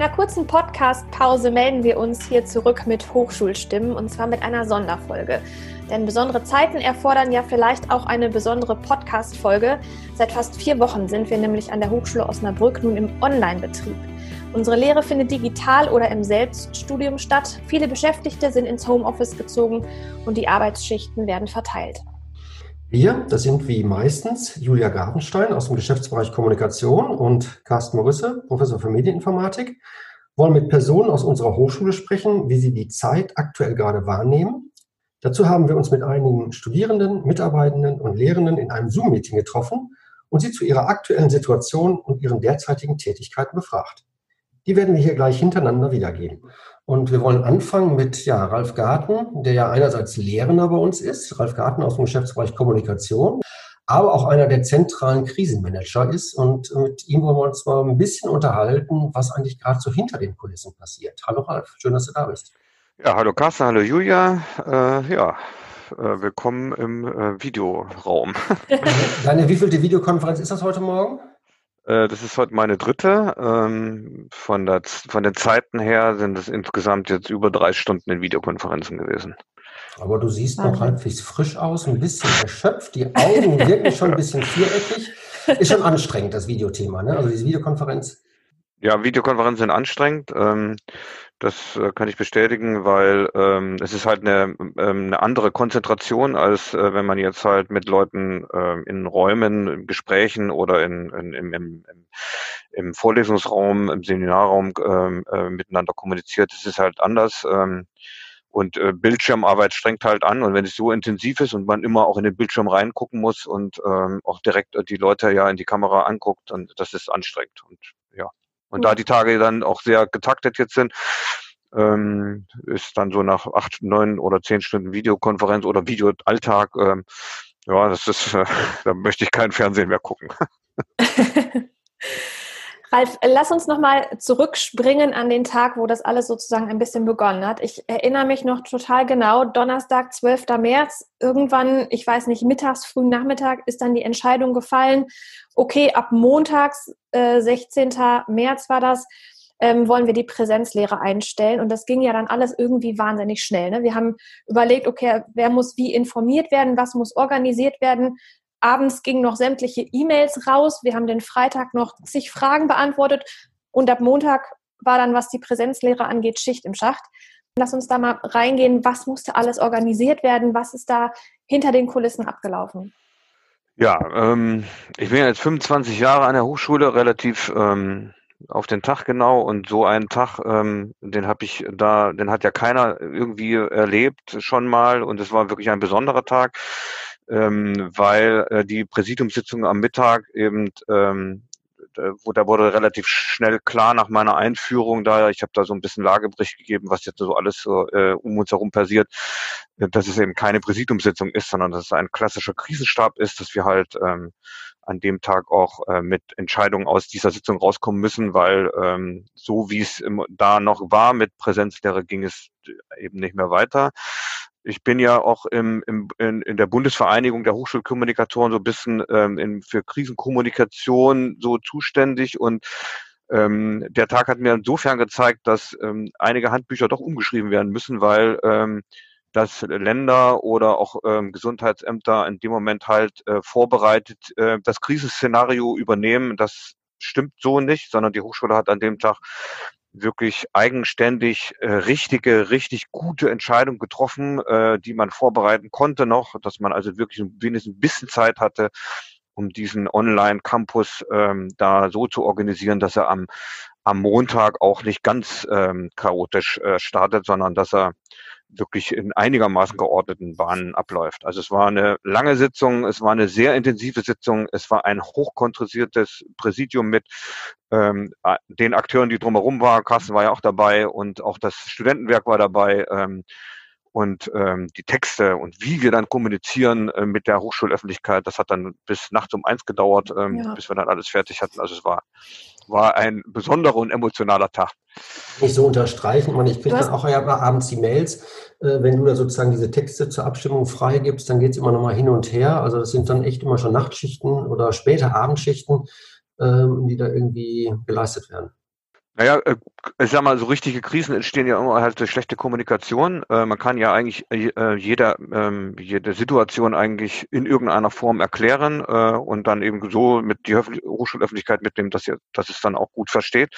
einer kurzen Podcast-Pause melden wir uns hier zurück mit Hochschulstimmen und zwar mit einer Sonderfolge. Denn besondere Zeiten erfordern ja vielleicht auch eine besondere Podcast-Folge. Seit fast vier Wochen sind wir nämlich an der Hochschule Osnabrück nun im Online-Betrieb. Unsere Lehre findet digital oder im Selbststudium statt. Viele Beschäftigte sind ins Homeoffice gezogen und die Arbeitsschichten werden verteilt. Wir, das sind wie meistens Julia Gartenstein aus dem Geschäftsbereich Kommunikation und Carsten Morisse, Professor für Medieninformatik, wollen mit Personen aus unserer Hochschule sprechen, wie sie die Zeit aktuell gerade wahrnehmen. Dazu haben wir uns mit einigen Studierenden, Mitarbeitenden und Lehrenden in einem Zoom-Meeting getroffen und sie zu ihrer aktuellen Situation und ihren derzeitigen Tätigkeiten befragt. Die werden wir hier gleich hintereinander wiedergeben. Und wir wollen anfangen mit ja, Ralf Garten, der ja einerseits Lehrender bei uns ist, Ralf Garten aus dem Geschäftsbereich Kommunikation, aber auch einer der zentralen Krisenmanager ist. Und mit ihm wollen wir uns mal ein bisschen unterhalten, was eigentlich gerade so hinter den Kulissen passiert. Hallo Ralf, schön, dass du da bist. Ja, hallo Carsten, hallo Julia. Äh, ja, äh, willkommen im äh, Videoraum. Deine wievielte Videokonferenz ist das heute Morgen? Äh, das ist heute meine dritte. Ähm, von, der, von den Zeiten her sind es insgesamt jetzt über drei Stunden in Videokonferenzen gewesen. Aber du siehst noch halbwegs frisch aus, ein bisschen erschöpft. Die Augen wirken schon ein bisschen viereckig. Ist schon anstrengend, das Videothema, ne? Also diese Videokonferenz. Ja, Videokonferenzen sind anstrengend. Ähm, das äh, kann ich bestätigen, weil ähm, es ist halt eine, ähm, eine andere Konzentration, als äh, wenn man jetzt halt mit Leuten ähm, in Räumen, in Gesprächen oder in, in, im, im, im Vorlesungsraum, im Seminarraum ähm, äh, miteinander kommuniziert. Das ist halt anders. Ähm, und äh, Bildschirmarbeit strengt halt an. Und wenn es so intensiv ist und man immer auch in den Bildschirm reingucken muss und ähm, auch direkt die Leute ja in die Kamera anguckt, und das ist anstrengend. Und Und da die Tage dann auch sehr getaktet jetzt sind, ähm, ist dann so nach acht, neun oder zehn Stunden Videokonferenz oder Videoalltag, ähm, ja, das ist, äh, da möchte ich kein Fernsehen mehr gucken. Ralf, lass uns nochmal zurückspringen an den Tag, wo das alles sozusagen ein bisschen begonnen hat. Ich erinnere mich noch total genau, Donnerstag, 12. März, irgendwann, ich weiß nicht, mittags, frühen Nachmittag ist dann die Entscheidung gefallen, okay, ab montags, äh, 16. März war das, ähm, wollen wir die Präsenzlehre einstellen. Und das ging ja dann alles irgendwie wahnsinnig schnell. Ne? Wir haben überlegt, okay, wer muss wie informiert werden, was muss organisiert werden. Abends gingen noch sämtliche E-Mails raus. Wir haben den Freitag noch zig Fragen beantwortet. Und ab Montag war dann, was die Präsenzlehre angeht, Schicht im Schacht. Lass uns da mal reingehen. Was musste alles organisiert werden? Was ist da hinter den Kulissen abgelaufen? Ja, ähm, ich bin jetzt 25 Jahre an der Hochschule, relativ ähm, auf den Tag genau. Und so einen Tag, ähm, den habe ich da, den hat ja keiner irgendwie erlebt schon mal. Und es war wirklich ein besonderer Tag ähm, weil äh, die Präsidiumssitzung am Mittag eben ähm, wo da wurde relativ schnell klar nach meiner Einführung da, ich habe da so ein bisschen Lagebericht gegeben, was jetzt so alles so, äh, um uns herum passiert, äh, dass es eben keine Präsidiumssitzung ist, sondern dass es ein klassischer Krisenstab ist, dass wir halt ähm, an dem Tag auch äh, mit Entscheidungen aus dieser Sitzung rauskommen müssen, weil ähm, so wie es da noch war mit Präsenzlehre ging es eben nicht mehr weiter ich bin ja auch im, im, in, in der Bundesvereinigung der Hochschulkommunikatoren so ein bisschen ähm, in, für Krisenkommunikation so zuständig und ähm, der Tag hat mir insofern gezeigt, dass ähm, einige Handbücher doch umgeschrieben werden müssen, weil ähm, dass Länder oder auch ähm, Gesundheitsämter in dem Moment halt äh, vorbereitet äh, das Krisenszenario übernehmen. Das stimmt so nicht, sondern die Hochschule hat an dem Tag wirklich eigenständig äh, richtige, richtig gute Entscheidung getroffen, äh, die man vorbereiten konnte noch, dass man also wirklich wenigstens ein bisschen Zeit hatte, um diesen Online-Campus ähm, da so zu organisieren, dass er am, am Montag auch nicht ganz ähm, chaotisch äh, startet, sondern dass er wirklich in einigermaßen geordneten Bahnen abläuft. Also es war eine lange Sitzung, es war eine sehr intensive Sitzung, es war ein hochkontrollisiertes Präsidium mit ähm, den Akteuren, die drumherum waren. Carsten war ja auch dabei und auch das Studentenwerk war dabei. Ähm, und ähm, die Texte und wie wir dann kommunizieren äh, mit der Hochschulöffentlichkeit, das hat dann bis nachts um eins gedauert, ähm, ja. bis wir dann alles fertig hatten. Also es war, war ein besonderer und emotionaler Tag. Nicht so unterstreichen. Und ich kriege dann auch ja abends die Mails, äh, wenn du da sozusagen diese Texte zur Abstimmung freigibst, dann geht es immer nochmal hin und her. Also das sind dann echt immer schon Nachtschichten oder späte Abendschichten, ähm, die da irgendwie geleistet werden. Naja, äh, ich sag mal, so richtige Krisen entstehen ja immer halt durch schlechte Kommunikation. Äh, man kann ja eigentlich äh, jeder, ähm, jede Situation eigentlich in irgendeiner Form erklären und dann eben so mit die Hochschulöffentlichkeit mitnehmen, dass, ihr, dass es dann auch gut versteht.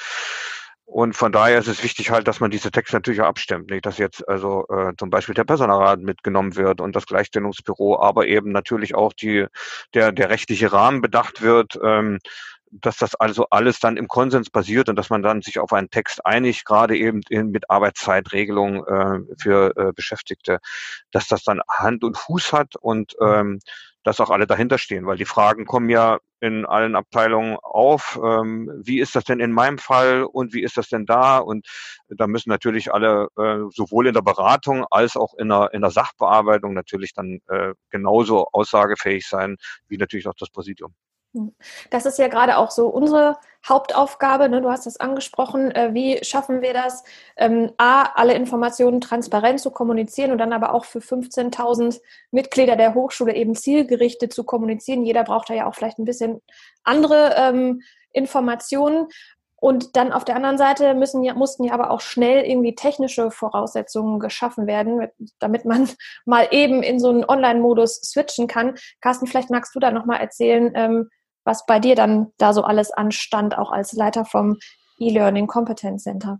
Und von daher ist es wichtig halt, dass man diese Texte natürlich abstimmt, nicht, dass jetzt also äh, zum Beispiel der Personalrat mitgenommen wird und das Gleichstellungsbüro, aber eben natürlich auch die der der rechtliche Rahmen bedacht wird. Ähm, dass das also alles dann im Konsens basiert und dass man dann sich auf einen Text einigt, gerade eben mit Arbeitszeitregelung äh, für äh, Beschäftigte, dass das dann Hand und Fuß hat und ähm, dass auch alle dahinter stehen, weil die Fragen kommen ja in allen Abteilungen auf. Ähm, wie ist das denn in meinem Fall und wie ist das denn da? Und da müssen natürlich alle äh, sowohl in der Beratung als auch in der, in der Sachbearbeitung natürlich dann äh, genauso aussagefähig sein wie natürlich auch das Präsidium. Hm. Das ist ja gerade auch so unsere Hauptaufgabe. Ne? Du hast das angesprochen. Äh, wie schaffen wir das, ähm, A, alle Informationen transparent zu kommunizieren und dann aber auch für 15.000 Mitglieder der Hochschule eben zielgerichtet zu kommunizieren. Jeder braucht da ja auch vielleicht ein bisschen andere ähm, Informationen. Und dann auf der anderen Seite müssen ja, mussten ja aber auch schnell irgendwie technische Voraussetzungen geschaffen werden, damit man mal eben in so einen Online-Modus switchen kann. Carsten, vielleicht magst du da nochmal erzählen, ähm, was bei dir dann da so alles anstand, auch als Leiter vom E-Learning Competence Center.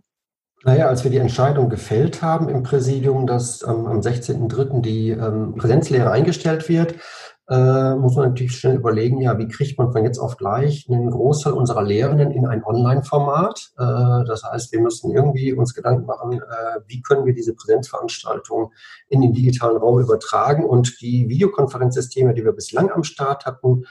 Naja, als wir die Entscheidung gefällt haben im Präsidium, dass ähm, am 16.03. die ähm, Präsenzlehre eingestellt wird, äh, muss man natürlich schnell überlegen, ja, wie kriegt man von jetzt auf gleich einen Großteil unserer Lehrenden in ein Online-Format? Äh, das heißt, wir müssen irgendwie uns Gedanken machen, äh, wie können wir diese Präsenzveranstaltung in den digitalen Raum übertragen und die Videokonferenzsysteme, die wir bislang am Start hatten,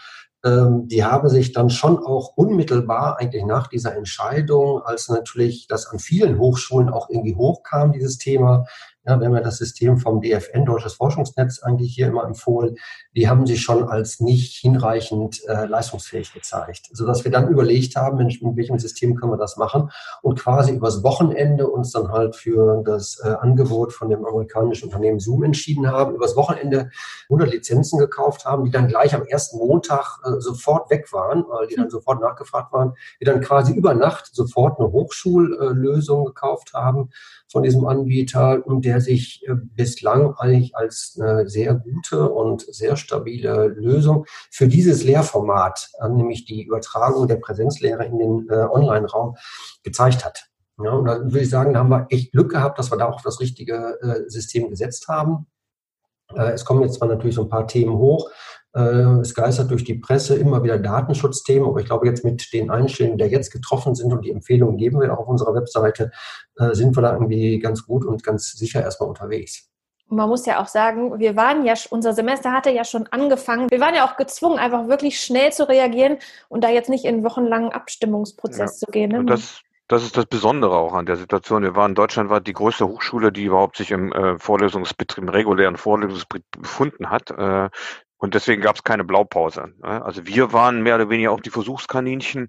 die haben sich dann schon auch unmittelbar eigentlich nach dieser Entscheidung, als natürlich das an vielen Hochschulen auch irgendwie hochkam, dieses Thema, ja, wir haben ja das System vom DFN, Deutsches Forschungsnetz, eigentlich hier immer empfohlen. Die haben sich schon als nicht hinreichend äh, leistungsfähig gezeigt, sodass wir dann überlegt haben, Mensch, mit welchem System können wir das machen und quasi übers Wochenende uns dann halt für das äh, Angebot von dem amerikanischen Unternehmen Zoom entschieden haben, übers Wochenende 100 Lizenzen gekauft haben, die dann gleich am ersten Montag äh, sofort weg waren, weil die dann hm. sofort nachgefragt waren, die dann quasi über Nacht sofort eine Hochschullösung gekauft haben von diesem Anbieter und der sich äh, bislang eigentlich als eine sehr gute und sehr stabile Lösung für dieses Lehrformat, äh, nämlich die Übertragung der Präsenzlehre in den äh, Online-Raum, gezeigt hat. Ja, und da würde ich sagen, da haben wir echt Glück gehabt, dass wir da auch das richtige System gesetzt haben. es kommen jetzt zwar natürlich so ein paar Themen hoch, es geistert durch die Presse immer wieder Datenschutzthemen, aber ich glaube, jetzt mit den Einstellungen, die jetzt getroffen sind und die Empfehlungen geben wir auch auf unserer Webseite, äh, sind wir da irgendwie ganz gut und ganz sicher erstmal unterwegs. Man muss ja auch sagen, wir waren ja, unser Semester hatte ja schon angefangen. Wir waren ja auch gezwungen, einfach wirklich schnell zu reagieren und da jetzt nicht in wochenlangen Abstimmungsprozess ja. zu gehen. Ne? Das, das ist das Besondere auch an der Situation. Wir waren deutschlandweit die größte Hochschule, die überhaupt sich im äh, Vorlesungsbetrieb, im regulären Vorlesungsbetrieb befunden hat. Äh, und deswegen gab es keine Blaupause. Ne? Also wir waren mehr oder weniger auch die Versuchskaninchen,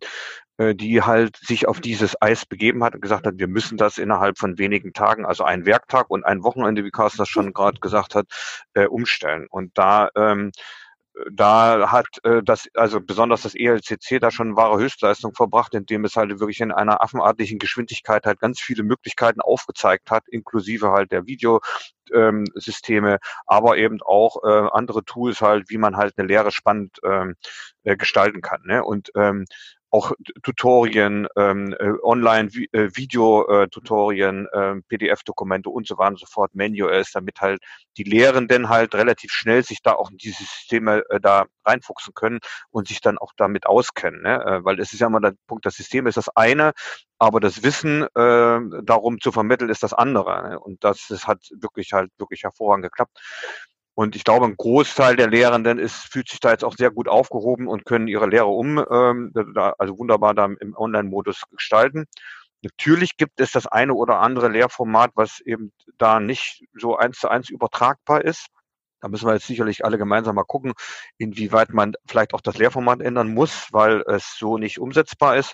äh, die halt sich auf dieses Eis begeben hat und gesagt hat, wir müssen das innerhalb von wenigen Tagen, also einen Werktag und ein Wochenende, wie Carsten das schon gerade gesagt hat, äh, umstellen. Und da ähm, da hat äh, das, also besonders das ELCC da schon wahre Höchstleistung verbracht, indem es halt wirklich in einer affenartigen Geschwindigkeit halt ganz viele Möglichkeiten aufgezeigt hat, inklusive halt der Videosysteme, ähm, aber eben auch äh, andere Tools halt, wie man halt eine Lehre spannend ähm, äh, gestalten kann. Ne? Und ähm, auch Tutorien, ähm, äh, Online-Video-Tutorien, äh, äh, PDF-Dokumente und so weiter und so fort, Manuals, damit halt die Lehrenden halt relativ schnell sich da auch in diese Systeme äh, da reinfuchsen können und sich dann auch damit auskennen. Ne? Weil es ist ja immer der Punkt, das System ist das eine, aber das Wissen äh, darum zu vermitteln ist das andere. Ne? Und das, das hat wirklich halt wirklich hervorragend geklappt. Und ich glaube, ein Großteil der Lehrenden ist, fühlt sich da jetzt auch sehr gut aufgehoben und können ihre Lehre um, ähm, da, also wunderbar da im Online-Modus gestalten. Natürlich gibt es das eine oder andere Lehrformat, was eben da nicht so eins zu eins übertragbar ist. Da müssen wir jetzt sicherlich alle gemeinsam mal gucken, inwieweit man vielleicht auch das Lehrformat ändern muss, weil es so nicht umsetzbar ist.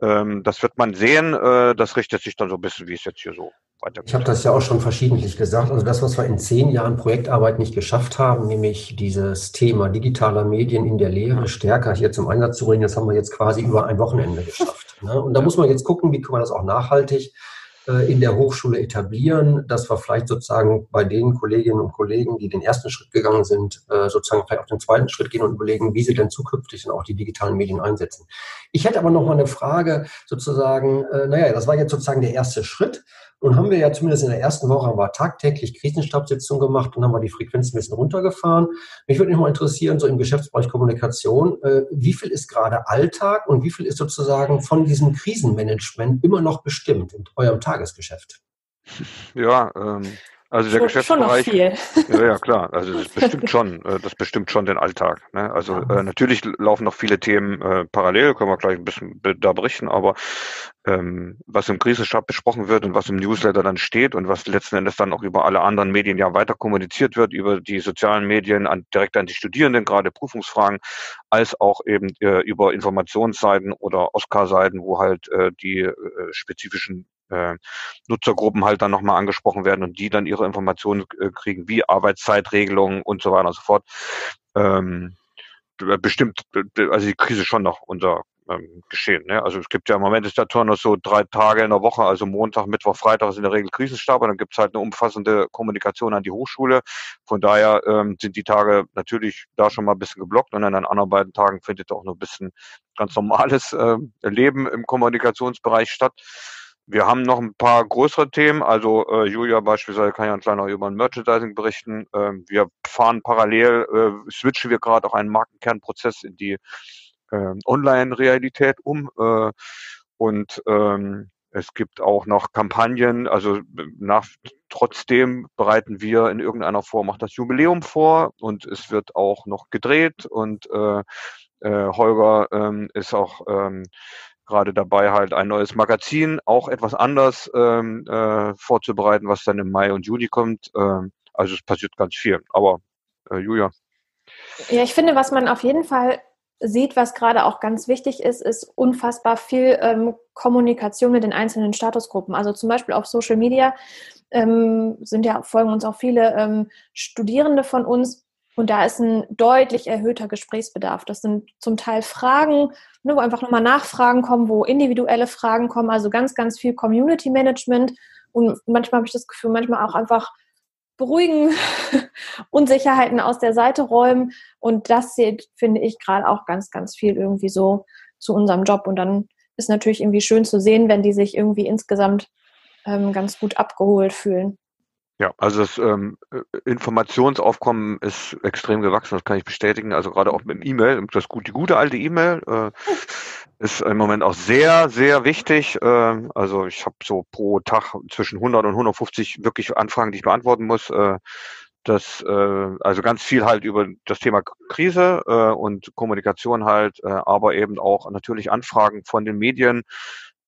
Ähm, das wird man sehen. Äh, das richtet sich dann so ein bisschen, wie es jetzt hier so weitergeht. Ich habe das ja auch schon verschiedentlich gesagt. Also das, was wir in zehn Jahren Projektarbeit nicht geschafft haben, nämlich dieses Thema digitaler Medien in der Lehre stärker hier zum Einsatz zu bringen, das haben wir jetzt quasi über ein Wochenende geschafft. Ne? Und da muss man jetzt gucken, wie kann man das auch nachhaltig äh, in der Hochschule etablieren, dass wir vielleicht sozusagen bei den Kolleginnen und Kollegen, die den ersten Schritt gegangen sind, äh, sozusagen vielleicht auch den zweiten Schritt gehen und überlegen, wie sie denn zukünftig dann auch die digitalen Medien einsetzen. Ich hätte aber noch mal eine Frage sozusagen, äh, naja, das war jetzt sozusagen der erste Schritt. Nun haben wir ja zumindest in der ersten Woche haben wir tagtäglich Krisenstabssitzungen gemacht und haben wir die Frequenz ein bisschen runtergefahren. Mich würde mich mal interessieren, so im Geschäftsbereich Kommunikation, äh, wie viel ist gerade Alltag und wie viel ist sozusagen von diesem Krisenmanagement immer noch bestimmt in eurem Tagesgeschäft? Ja, ähm, also der schon, Geschäftsbereich. Schon noch viel. Ja, ja, klar. Also das bestimmt schon, äh, das bestimmt schon den Alltag. Ne? Also äh, natürlich laufen noch viele Themen äh, parallel, können wir gleich ein bisschen da berichten, aber ähm, was im Krisenstab besprochen wird und was im Newsletter dann steht und was letzten Endes dann auch über alle anderen Medien ja weiter kommuniziert wird, über die sozialen Medien an, direkt an die Studierenden, gerade Prüfungsfragen, als auch eben äh, über Informationsseiten oder Oscar-Seiten, wo halt äh, die äh, spezifischen äh, Nutzergruppen halt dann nochmal angesprochen werden und die dann ihre Informationen äh, kriegen, wie Arbeitszeitregelungen und so weiter und so fort. Ähm, bestimmt, also die Krise schon noch unser ähm, Geschehen. Ne? Also es gibt ja im Moment ist der Turnus so drei Tage in der Woche, also Montag, Mittwoch, Freitag ist in der Regel Krisenstab und dann gibt es halt eine umfassende Kommunikation an die Hochschule. Von daher ähm, sind die Tage natürlich da schon mal ein bisschen geblockt und an den anderen beiden Tagen findet auch noch ein bisschen ganz normales äh, Leben im Kommunikationsbereich statt. Wir haben noch ein paar größere Themen. Also äh, Julia beispielsweise kann ja ein kleiner über ein Merchandising berichten. Ähm, wir fahren parallel, äh, switchen wir gerade auch einen Markenkernprozess in die äh, Online-Realität um. Äh, und ähm, es gibt auch noch Kampagnen, also nach, trotzdem bereiten wir in irgendeiner Form auch das Jubiläum vor und es wird auch noch gedreht und äh, äh, Holger ähm, ist auch ähm, gerade dabei, halt ein neues Magazin, auch etwas anders ähm, äh, vorzubereiten, was dann im Mai und Juni kommt. Ähm, also es passiert ganz viel. Aber äh, Julia. Ja, ich finde, was man auf jeden Fall sieht, was gerade auch ganz wichtig ist, ist unfassbar viel ähm, Kommunikation mit den einzelnen Statusgruppen. Also zum Beispiel auf Social Media ähm, sind ja folgen uns auch viele ähm, Studierende von uns, und da ist ein deutlich erhöhter Gesprächsbedarf. Das sind zum Teil Fragen, ne, wo einfach nochmal Nachfragen kommen, wo individuelle Fragen kommen, also ganz, ganz viel Community Management. Und manchmal habe ich das Gefühl, manchmal auch einfach beruhigen, Unsicherheiten aus der Seite räumen. Und das zählt, finde ich, gerade auch ganz, ganz viel irgendwie so zu unserem Job. Und dann ist natürlich irgendwie schön zu sehen, wenn die sich irgendwie insgesamt ähm, ganz gut abgeholt fühlen. Ja, also das ähm, äh, Informationsaufkommen ist extrem gewachsen, das kann ich bestätigen. Also gerade auch mit dem E-Mail, das gut, die gute alte E-Mail äh, ist im Moment auch sehr, sehr wichtig. Äh, also ich habe so pro Tag zwischen 100 und 150 wirklich Anfragen, die ich beantworten muss. Äh, das äh, also ganz viel halt über das Thema Krise äh, und Kommunikation halt, äh, aber eben auch natürlich Anfragen von den Medien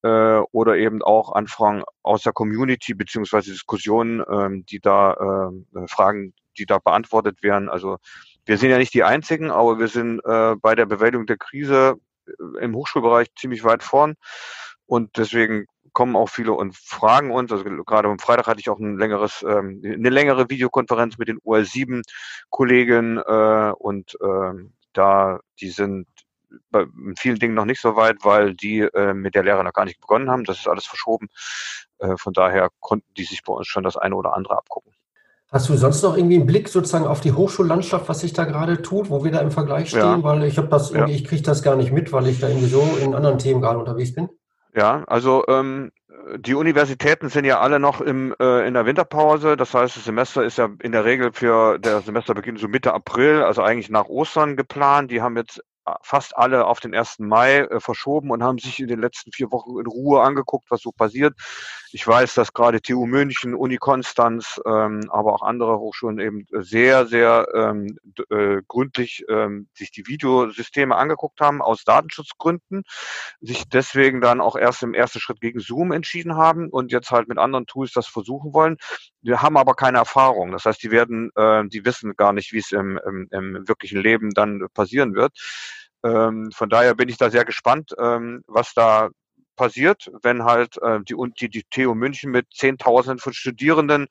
äh, oder eben auch Anfragen aus der Community beziehungsweise Diskussionen, ähm, die da äh, Fragen, die da beantwortet werden. Also wir sind ja nicht die Einzigen, aber wir sind äh, bei der Bewältigung der Krise äh, im Hochschulbereich ziemlich weit vorn und deswegen kommen auch viele und fragen uns. Also gerade am Freitag hatte ich auch ein längeres, ähm, eine längere Videokonferenz mit den OL7 Kollegen äh, und äh, da die sind bei vielen Dingen noch nicht so weit, weil die äh, mit der Lehre noch gar nicht begonnen haben. Das ist alles verschoben. Äh, von daher konnten die sich bei uns schon das eine oder andere abgucken. Hast du sonst noch irgendwie einen Blick sozusagen auf die Hochschullandschaft, was sich da gerade tut, wo wir da im Vergleich stehen? Ja. Weil ich habe das irgendwie, ja. ich kriege das gar nicht mit, weil ich da irgendwie so in anderen Themen gerade unterwegs bin. Ja, also ähm, die Universitäten sind ja alle noch im, äh, in der Winterpause. Das heißt, das Semester ist ja in der Regel für der Semesterbeginn so Mitte April, also eigentlich nach Ostern geplant. Die haben jetzt fast alle auf den 1. Mai äh, verschoben und haben sich in den letzten vier Wochen in Ruhe angeguckt, was so passiert. Ich weiß, dass gerade TU München, Uni Konstanz, ähm, aber auch andere Hochschulen eben sehr, sehr ähm, äh, gründlich ähm, sich die Videosysteme angeguckt haben aus Datenschutzgründen, sich deswegen dann auch erst im ersten Schritt gegen Zoom entschieden haben und jetzt halt mit anderen Tools das versuchen wollen. Wir haben aber keine Erfahrung. Das heißt, die werden, äh, die wissen gar nicht, wie es im, im, im wirklichen Leben dann passieren wird. Ähm, von daher bin ich da sehr gespannt, ähm, was da passiert, wenn halt äh, die, die, die TU München mit Zehntausenden von Studierenden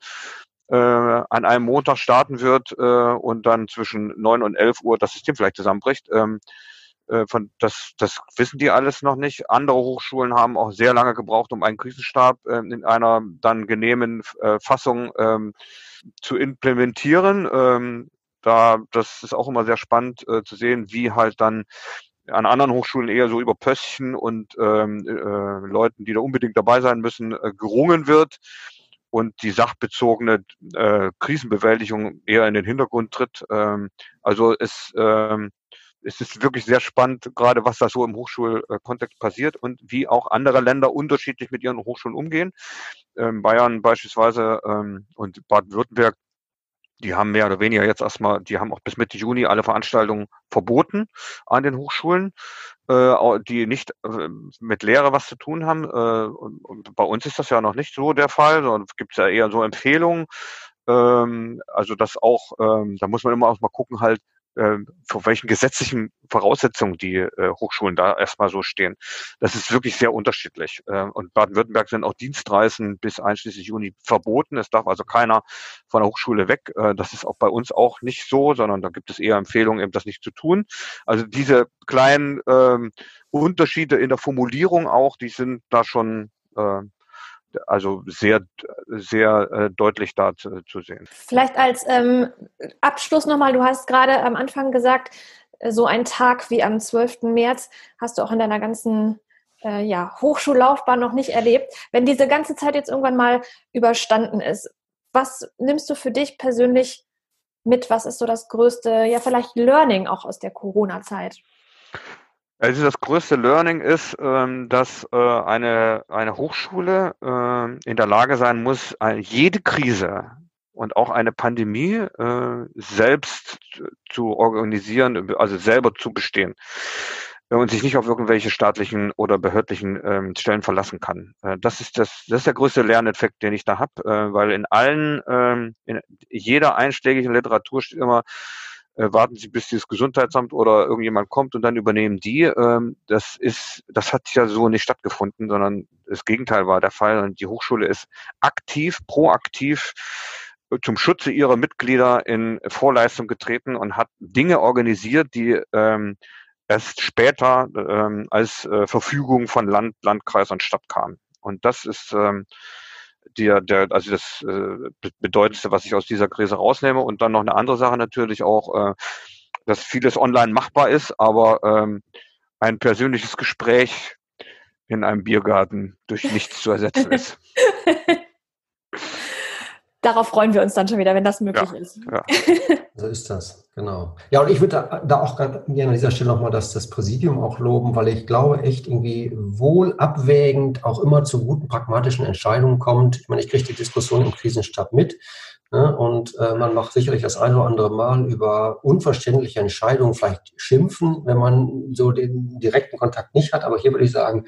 äh, an einem Montag starten wird äh, und dann zwischen neun und elf Uhr das System vielleicht zusammenbricht. Ähm, äh, von, das, das wissen die alles noch nicht. Andere Hochschulen haben auch sehr lange gebraucht, um einen Krisenstab äh, in einer dann genehmen äh, Fassung ähm, zu implementieren. Ähm, da, das ist auch immer sehr spannend äh, zu sehen, wie halt dann an anderen Hochschulen eher so über Pöstchen und ähm, äh, Leuten, die da unbedingt dabei sein müssen, äh, gerungen wird und die sachbezogene äh, Krisenbewältigung eher in den Hintergrund tritt. Ähm, also es, ähm, es ist wirklich sehr spannend, gerade was da so im Hochschulkontext passiert und wie auch andere Länder unterschiedlich mit ihren Hochschulen umgehen. Ähm, Bayern beispielsweise ähm, und Baden-Württemberg die haben mehr oder weniger jetzt erstmal, die haben auch bis Mitte Juni alle Veranstaltungen verboten an den Hochschulen, äh, die nicht äh, mit Lehre was zu tun haben. Äh, und, und bei uns ist das ja noch nicht so der Fall, sondern es gibt ja eher so Empfehlungen. Ähm, also das auch, ähm, da muss man immer auch mal gucken, halt, äh, vor welchen gesetzlichen Voraussetzungen die äh, Hochschulen da erstmal so stehen. Das ist wirklich sehr unterschiedlich. Äh, und Baden-Württemberg sind auch Dienstreisen bis einschließlich Juni verboten. Es darf also keiner von der Hochschule weg. Äh, das ist auch bei uns auch nicht so, sondern da gibt es eher Empfehlungen, eben das nicht zu tun. Also diese kleinen ähm, Unterschiede in der Formulierung auch, die sind da schon äh, also sehr, sehr äh, deutlich da zu, zu, sehen. Vielleicht als ähm, Abschluss nochmal, du hast gerade am Anfang gesagt, äh, so ein Tag wie am 12. März hast du auch in deiner ganzen äh, ja, Hochschullaufbahn noch nicht erlebt. Wenn diese ganze Zeit jetzt irgendwann mal überstanden ist, was nimmst du für dich persönlich mit? Was ist so das größte, ja vielleicht Learning auch aus der Corona-Zeit? Also das größte Learning ist, ähm, dass äh, eine, eine Hochschule äh, in der Lage sein muss, jede Krise und auch eine Pandemie äh, selbst zu organisieren, also selber zu bestehen und sich nicht auf irgendwelche staatlichen oder behördlichen ähm, Stellen verlassen kann. das ist das, das ist der größte Lerneffekt, den ich da habe, weil in allen, ähm, in jeder einschlägigen Literatur steht immer, äh, warten Sie, bis das Gesundheitsamt oder irgendjemand kommt und dann übernehmen die. Ähm, das ist, das hat ja so nicht stattgefunden, sondern das Gegenteil war der Fall. Und die Hochschule ist aktiv, proaktiv äh, zum Schutze ihrer Mitglieder in Vorleistung getreten und hat Dinge organisiert, die ähm, erst später ähm, als äh, Verfügung von Land, Landkreis und Stadt kamen. Und das ist der, der, also das äh, Bedeutendste, was ich aus dieser Krise rausnehme. Und dann noch eine andere Sache natürlich auch, äh, dass vieles online machbar ist, aber ähm, ein persönliches Gespräch in einem Biergarten durch nichts zu ersetzen ist. Darauf freuen wir uns dann schon wieder, wenn das möglich ja, ist. Ja. So ist das, genau. Ja, und ich würde da, da auch gerne an dieser Stelle nochmal das, das Präsidium auch loben, weil ich glaube, echt irgendwie wohl abwägend auch immer zu guten pragmatischen Entscheidungen kommt. Ich meine, ich kriege die Diskussion im Krisenstab mit. Ne, und äh, man macht sicherlich das eine oder andere Mal über unverständliche Entscheidungen vielleicht schimpfen, wenn man so den direkten Kontakt nicht hat. Aber hier würde ich sagen,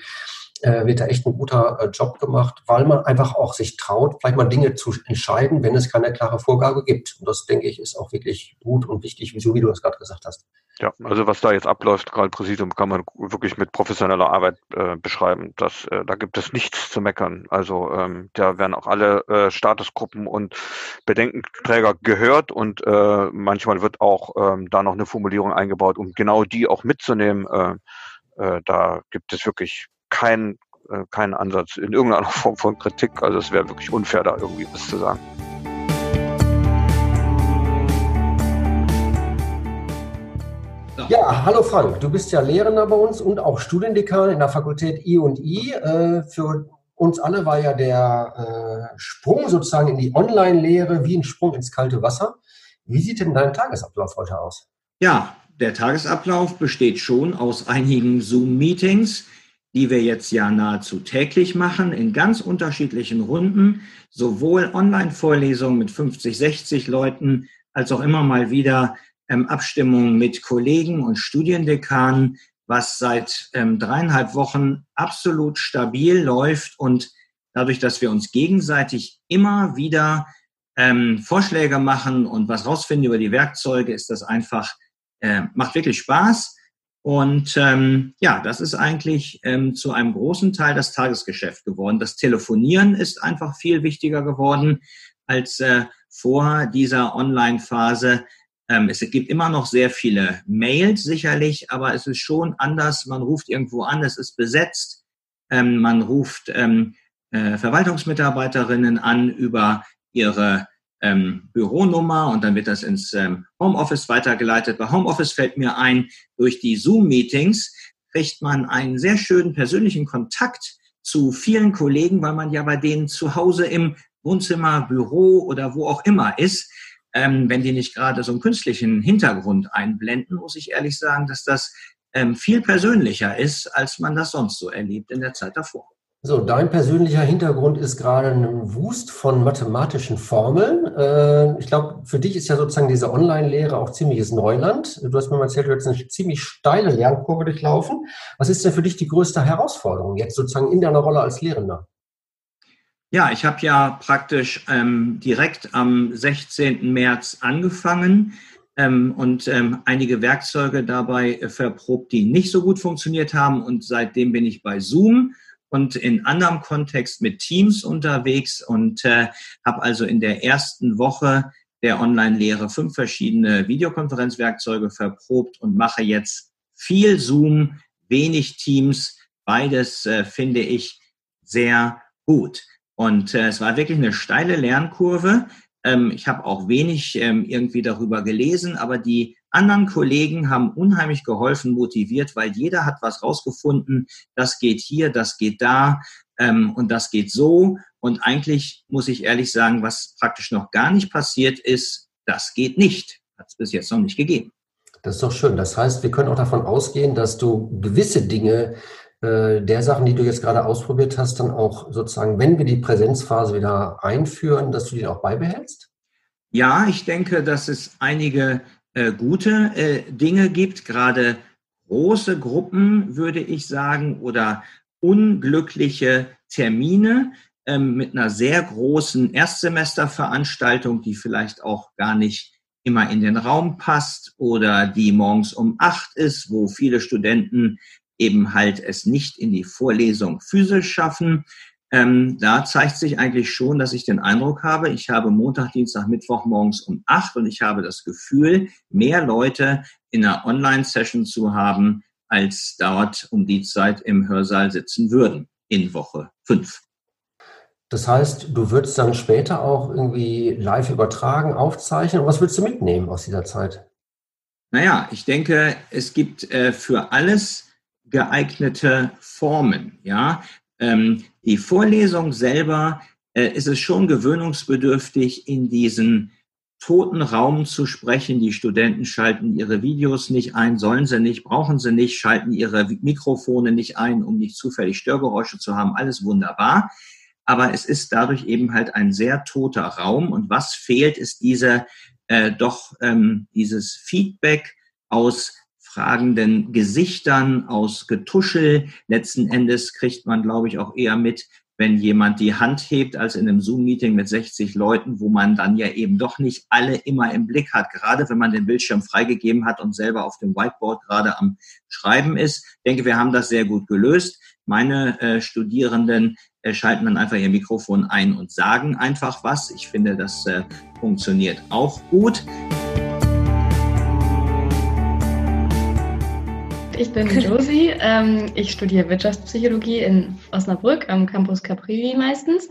äh, wird da echt ein guter äh, Job gemacht, weil man einfach auch sich traut, vielleicht mal Dinge zu entscheiden, wenn es keine klare Vorgabe gibt. Und das, denke ich, ist auch wirklich gut und wichtig, so wie du das gerade gesagt hast. Ja, also was da jetzt abläuft, gerade Präsidium, kann man wirklich mit professioneller Arbeit äh, beschreiben. Das, äh, da gibt es nichts zu meckern. Also ähm, da werden auch alle äh, Statusgruppen und Bedenkenträger gehört und äh, manchmal wird auch ähm, da noch eine Formulierung eingebaut, um genau die auch mitzunehmen. Äh, äh, da gibt es wirklich kein, äh, keinen Ansatz in irgendeiner Form von Kritik. Also es wäre wirklich unfair, da irgendwie was zu sagen. Ja, hallo Frank, du bist ja Lehrender bei uns und auch Studiendekan in der Fakultät I und I. Äh, für uns alle war ja der äh, Sprung sozusagen in die Online-Lehre wie ein Sprung ins kalte Wasser. Wie sieht denn dein Tagesablauf heute aus? Ja, der Tagesablauf besteht schon aus einigen Zoom-Meetings, die wir jetzt ja nahezu täglich machen, in ganz unterschiedlichen Runden, sowohl Online-Vorlesungen mit 50, 60 Leuten, als auch immer mal wieder ähm, Abstimmungen mit Kollegen und Studiendekanen, was seit ähm, dreieinhalb Wochen absolut stabil läuft und dadurch, dass wir uns gegenseitig immer wieder ähm, Vorschläge machen und was rausfinden über die Werkzeuge, ist das einfach, äh, macht wirklich Spaß. Und ähm, ja, das ist eigentlich ähm, zu einem großen Teil das Tagesgeschäft geworden. Das Telefonieren ist einfach viel wichtiger geworden als äh, vor dieser Online-Phase. Ähm, es gibt immer noch sehr viele Mails sicherlich, aber es ist schon anders. Man ruft irgendwo an, es ist besetzt. Ähm, man ruft ähm, äh, Verwaltungsmitarbeiterinnen an über ihre ähm, Büronummer und dann wird das ins ähm, Homeoffice weitergeleitet. Bei Homeoffice fällt mir ein, durch die Zoom-Meetings kriegt man einen sehr schönen persönlichen Kontakt zu vielen Kollegen, weil man ja bei denen zu Hause im Wohnzimmer, Büro oder wo auch immer ist. Ähm, wenn die nicht gerade so einen künstlichen Hintergrund einblenden, muss ich ehrlich sagen, dass das ähm, viel persönlicher ist, als man das sonst so erlebt in der Zeit davor. So, dein persönlicher Hintergrund ist gerade ein Wust von mathematischen Formeln. Äh, ich glaube, für dich ist ja sozusagen diese Online-Lehre auch ziemliches Neuland. Du hast mir mal erzählt, du hast eine ziemlich steile Lernkurve durchlaufen. Was ist denn für dich die größte Herausforderung jetzt sozusagen in deiner Rolle als Lehrender? Ja, ich habe ja praktisch ähm, direkt am 16. März angefangen ähm, und ähm, einige Werkzeuge dabei verprobt, die nicht so gut funktioniert haben. Und seitdem bin ich bei Zoom und in anderem Kontext mit Teams unterwegs und äh, habe also in der ersten Woche der Online-Lehre fünf verschiedene Videokonferenzwerkzeuge verprobt und mache jetzt viel Zoom, wenig Teams. Beides äh, finde ich sehr gut. Und äh, es war wirklich eine steile Lernkurve. Ähm, ich habe auch wenig ähm, irgendwie darüber gelesen, aber die anderen Kollegen haben unheimlich geholfen, motiviert, weil jeder hat was rausgefunden. Das geht hier, das geht da ähm, und das geht so. Und eigentlich muss ich ehrlich sagen, was praktisch noch gar nicht passiert ist, das geht nicht. Hat es bis jetzt noch nicht gegeben. Das ist doch schön. Das heißt, wir können auch davon ausgehen, dass du gewisse Dinge äh, der Sachen, die du jetzt gerade ausprobiert hast, dann auch sozusagen, wenn wir die Präsenzphase wieder einführen, dass du die auch beibehältst? Ja, ich denke, dass es einige äh, gute äh, Dinge gibt, gerade große Gruppen, würde ich sagen, oder unglückliche Termine ähm, mit einer sehr großen Erstsemesterveranstaltung, die vielleicht auch gar nicht immer in den Raum passt oder die morgens um acht ist, wo viele Studenten eben halt es nicht in die Vorlesung physisch schaffen. Ähm, da zeigt sich eigentlich schon, dass ich den Eindruck habe, ich habe Montag, Dienstag, Mittwoch morgens um acht und ich habe das Gefühl, mehr Leute in einer Online-Session zu haben, als dort um die Zeit im Hörsaal sitzen würden in Woche fünf. Das heißt, du würdest dann später auch irgendwie live übertragen, aufzeichnen. Und was würdest du mitnehmen aus dieser Zeit? Naja, ich denke, es gibt äh, für alles geeignete Formen. Ja, ähm, die Vorlesung selber äh, ist es schon gewöhnungsbedürftig, in diesen toten Raum zu sprechen. Die Studenten schalten ihre Videos nicht ein, sollen sie nicht, brauchen sie nicht, schalten ihre Mikrofone nicht ein, um nicht zufällig Störgeräusche zu haben. Alles wunderbar. Aber es ist dadurch eben halt ein sehr toter Raum. Und was fehlt, ist diese äh, doch ähm, dieses Feedback aus fragenden Gesichtern, aus Getuschel. Letzten Endes kriegt man, glaube ich, auch eher mit, wenn jemand die Hand hebt, als in einem Zoom-Meeting mit 60 Leuten, wo man dann ja eben doch nicht alle immer im Blick hat, gerade wenn man den Bildschirm freigegeben hat und selber auf dem Whiteboard gerade am Schreiben ist. Ich denke, wir haben das sehr gut gelöst. Meine äh, Studierenden äh, schalten dann einfach ihr Mikrofon ein und sagen einfach was. Ich finde, das äh, funktioniert auch gut. Ich bin Josie. ähm, ich studiere Wirtschaftspsychologie in Osnabrück am Campus Capri meistens.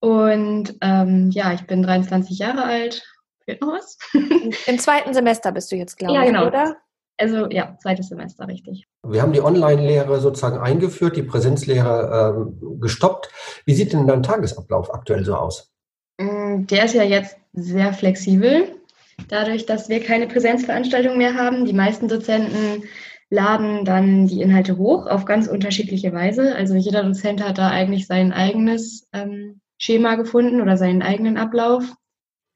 Und ähm, ja, ich bin 23 Jahre alt. Fehlt noch was? Im zweiten Semester bist du jetzt, glaube ich, ja, genau. oder? Also ja, zweites Semester, richtig. Wir haben die Online-Lehre sozusagen eingeführt, die Präsenzlehre ähm, gestoppt. Wie sieht denn dein Tagesablauf aktuell so aus? Mm, der ist ja jetzt sehr flexibel. Dadurch, dass wir keine Präsenzveranstaltung mehr haben. Die meisten Dozenten laden dann die Inhalte hoch auf ganz unterschiedliche Weise. Also jeder Dozent hat da eigentlich sein eigenes ähm, Schema gefunden oder seinen eigenen Ablauf.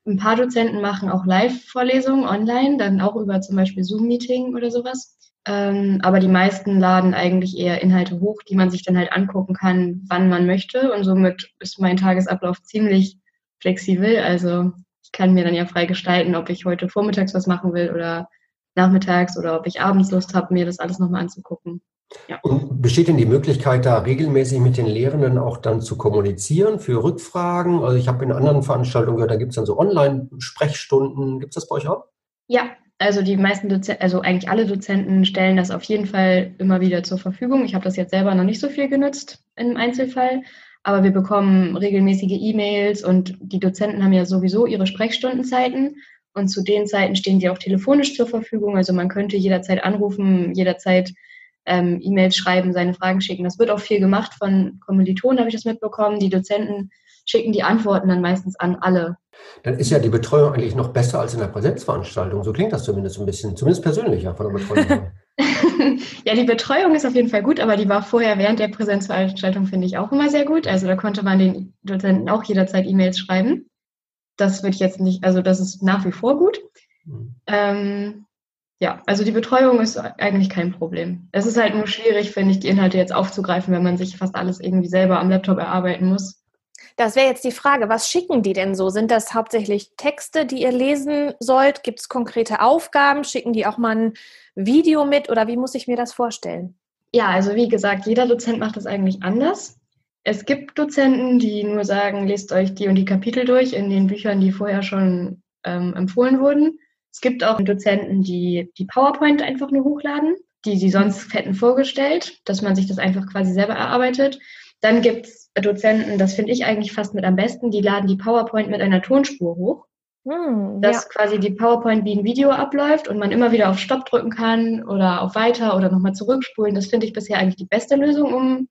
Ein paar Dozenten machen auch Live-Vorlesungen online, dann auch über zum Beispiel Zoom-Meeting oder sowas. Ähm, aber die meisten laden eigentlich eher Inhalte hoch, die man sich dann halt angucken kann, wann man möchte. Und somit ist mein Tagesablauf ziemlich flexibel. Also ich kann mir dann ja frei gestalten, ob ich heute vormittags was machen will oder nachmittags oder ob ich abends Lust habe, mir das alles nochmal anzugucken. Ja. Und besteht denn die Möglichkeit, da regelmäßig mit den Lehrenden auch dann zu kommunizieren für Rückfragen? Also ich habe in anderen Veranstaltungen gehört, da gibt es dann so Online-Sprechstunden. Gibt es das bei euch auch? Ja, also die meisten Dozenten, also eigentlich alle Dozenten stellen das auf jeden Fall immer wieder zur Verfügung. Ich habe das jetzt selber noch nicht so viel genutzt im Einzelfall, aber wir bekommen regelmäßige E-Mails und die Dozenten haben ja sowieso ihre Sprechstundenzeiten und zu den Zeiten stehen die auch telefonisch zur Verfügung. Also man könnte jederzeit anrufen, jederzeit ähm, E-Mails schreiben, seine Fragen schicken. Das wird auch viel gemacht von Kommilitonen, habe ich das mitbekommen. Die Dozenten schicken die Antworten dann meistens an alle. Dann ist ja die Betreuung eigentlich noch besser als in der Präsenzveranstaltung. So klingt das zumindest ein bisschen, zumindest persönlicher von der Betreuung. ja, die Betreuung ist auf jeden Fall gut, aber die war vorher während der Präsenzveranstaltung, finde ich, auch immer sehr gut. Also da konnte man den Dozenten auch jederzeit E-Mails schreiben. Das würde ich jetzt nicht, also das ist nach wie vor gut. Mhm. Ähm, ja, also die Betreuung ist eigentlich kein Problem. Es ist halt nur schwierig, finde ich, die Inhalte jetzt aufzugreifen, wenn man sich fast alles irgendwie selber am Laptop erarbeiten muss. Das wäre jetzt die Frage, was schicken die denn so? Sind das hauptsächlich Texte, die ihr lesen sollt? Gibt es konkrete Aufgaben? Schicken die auch mal ein Video mit oder wie muss ich mir das vorstellen? Ja, also wie gesagt, jeder Dozent macht das eigentlich anders. Es gibt Dozenten, die nur sagen, lest euch die und die Kapitel durch in den Büchern, die vorher schon ähm, empfohlen wurden. Es gibt auch Dozenten, die die PowerPoint einfach nur hochladen, die sie sonst hätten vorgestellt, dass man sich das einfach quasi selber erarbeitet. Dann gibt es Dozenten, das finde ich eigentlich fast mit am besten, die laden die PowerPoint mit einer Tonspur hoch. Hm, dass ja. quasi die PowerPoint wie ein Video abläuft und man immer wieder auf Stopp drücken kann oder auf Weiter oder nochmal zurückspulen. Das finde ich bisher eigentlich die beste Lösung, um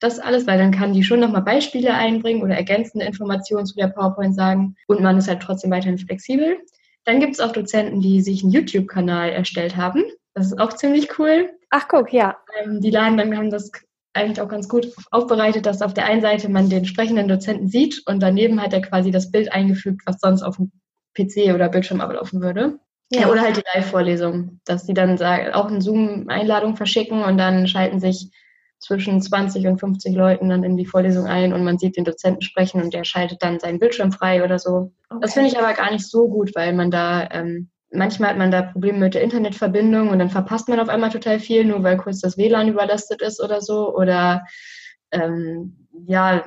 das alles, weil dann kann die schon nochmal Beispiele einbringen oder ergänzende Informationen zu der PowerPoint sagen und man ist halt trotzdem weiterhin flexibel. Dann gibt es auch Dozenten, die sich einen YouTube-Kanal erstellt haben. Das ist auch ziemlich cool. Ach, guck, ja. Ähm, die laden dann haben das eigentlich auch ganz gut aufbereitet, dass auf der einen Seite man den sprechenden Dozenten sieht und daneben hat er quasi das Bild eingefügt, was sonst auf dem PC oder Bildschirm ablaufen würde. Ja. ja oder halt die Live-Vorlesung, dass sie dann auch eine Zoom-Einladung verschicken und dann schalten sich zwischen 20 und 50 Leuten dann in die Vorlesung ein und man sieht den Dozenten sprechen und der schaltet dann seinen Bildschirm frei oder so. Okay. Das finde ich aber gar nicht so gut, weil man da, ähm, manchmal hat man da Probleme mit der Internetverbindung und dann verpasst man auf einmal total viel, nur weil kurz das WLAN überlastet ist oder so. Oder ähm, ja,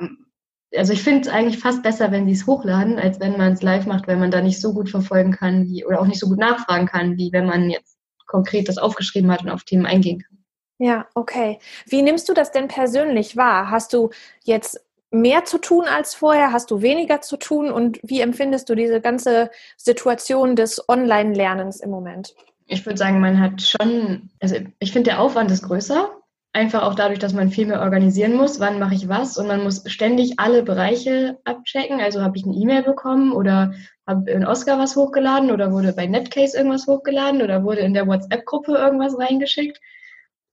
also ich finde es eigentlich fast besser, wenn sie es hochladen, als wenn man es live macht, weil man da nicht so gut verfolgen kann wie, oder auch nicht so gut nachfragen kann, wie wenn man jetzt konkret das aufgeschrieben hat und auf Themen eingehen kann. Ja, okay. Wie nimmst du das denn persönlich wahr? Hast du jetzt mehr zu tun als vorher? Hast du weniger zu tun? Und wie empfindest du diese ganze Situation des Online-Lernens im Moment? Ich würde sagen, man hat schon, also ich finde, der Aufwand ist größer. Einfach auch dadurch, dass man viel mehr organisieren muss, wann mache ich was und man muss ständig alle Bereiche abchecken. Also habe ich eine E-Mail bekommen oder habe in Oscar was hochgeladen oder wurde bei Netcase irgendwas hochgeladen oder wurde in der WhatsApp-Gruppe irgendwas reingeschickt.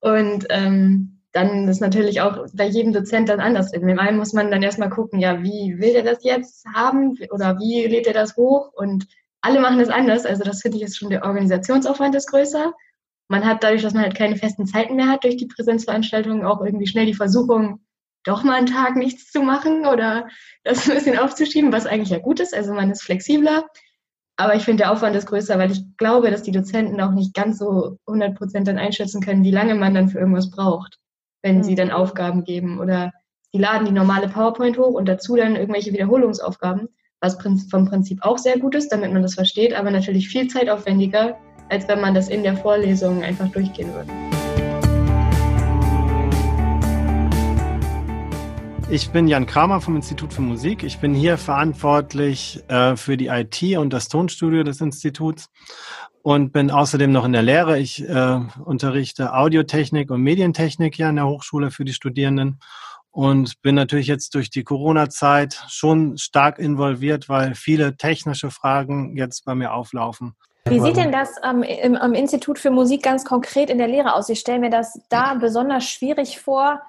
Und ähm, dann ist natürlich auch bei jedem Dozent dann anders. In dem einen muss man dann erstmal gucken, ja, wie will der das jetzt haben oder wie lädt er das hoch? Und alle machen es anders. Also das finde ich ist schon der Organisationsaufwand ist größer. Man hat dadurch, dass man halt keine festen Zeiten mehr hat durch die Präsenzveranstaltungen, auch irgendwie schnell die Versuchung, doch mal einen Tag nichts zu machen oder das ein bisschen aufzuschieben, was eigentlich ja gut ist. Also man ist flexibler. Aber ich finde, der Aufwand ist größer, weil ich glaube, dass die Dozenten auch nicht ganz so 100 Prozent dann einschätzen können, wie lange man dann für irgendwas braucht, wenn mhm. sie dann Aufgaben geben. Oder sie laden die normale PowerPoint hoch und dazu dann irgendwelche Wiederholungsaufgaben, was vom Prinzip auch sehr gut ist, damit man das versteht, aber natürlich viel zeitaufwendiger, als wenn man das in der Vorlesung einfach durchgehen würde. Ich bin Jan Kramer vom Institut für Musik. Ich bin hier verantwortlich äh, für die IT und das Tonstudio des Instituts und bin außerdem noch in der Lehre. Ich äh, unterrichte Audiotechnik und Medientechnik hier an der Hochschule für die Studierenden und bin natürlich jetzt durch die Corona-Zeit schon stark involviert, weil viele technische Fragen jetzt bei mir auflaufen. Wie sieht denn das ähm, im, am Institut für Musik ganz konkret in der Lehre aus? Ich stelle mir das da besonders schwierig vor,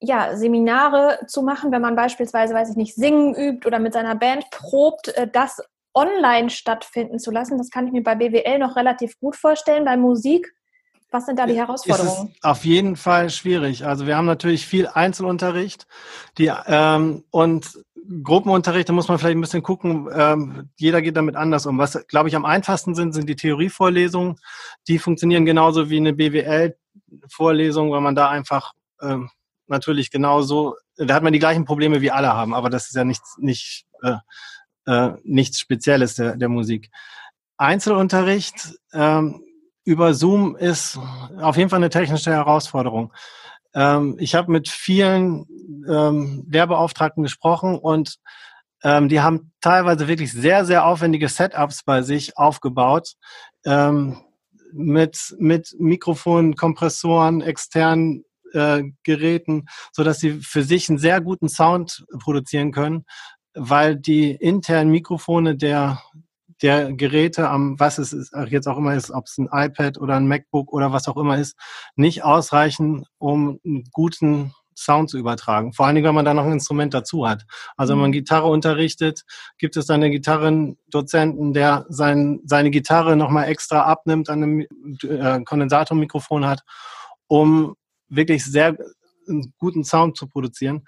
ja, Seminare zu machen, wenn man beispielsweise, weiß ich nicht, singen übt oder mit seiner Band probt, äh, das online stattfinden zu lassen. Das kann ich mir bei BWL noch relativ gut vorstellen. Bei Musik, was sind da die Herausforderungen? Ist auf jeden Fall schwierig. Also wir haben natürlich viel Einzelunterricht die, ähm, und Gruppenunterricht, da muss man vielleicht ein bisschen gucken, ähm, jeder geht damit anders um. Was, glaube ich, am einfachsten sind, sind die Theorievorlesungen. Die funktionieren genauso wie eine BWL-Vorlesung, weil man da einfach ähm, natürlich genauso, da hat man die gleichen Probleme wie alle haben, aber das ist ja nichts, nicht, äh, äh, nichts Spezielles der, der Musik. Einzelunterricht ähm, über Zoom ist auf jeden Fall eine technische Herausforderung. Ähm, ich habe mit vielen ähm, Lehrbeauftragten gesprochen und ähm, die haben teilweise wirklich sehr, sehr aufwendige Setups bei sich aufgebaut. Ähm, mit, mit Mikrofonen, Kompressoren, externen äh, Geräten, so dass sie für sich einen sehr guten Sound produzieren können, weil die internen Mikrofone der der Geräte am, was es jetzt auch immer ist, ob es ein iPad oder ein MacBook oder was auch immer ist, nicht ausreichen, um einen guten Sound zu übertragen. Vor allen Dingen, wenn man da noch ein Instrument dazu hat. Also wenn man mhm. Gitarre unterrichtet, gibt es dann einen Gitarrendozenten, der sein, seine Gitarre nochmal extra abnimmt, an einem äh, Kondensatormikrofon hat, um wirklich sehr einen guten Sound zu produzieren.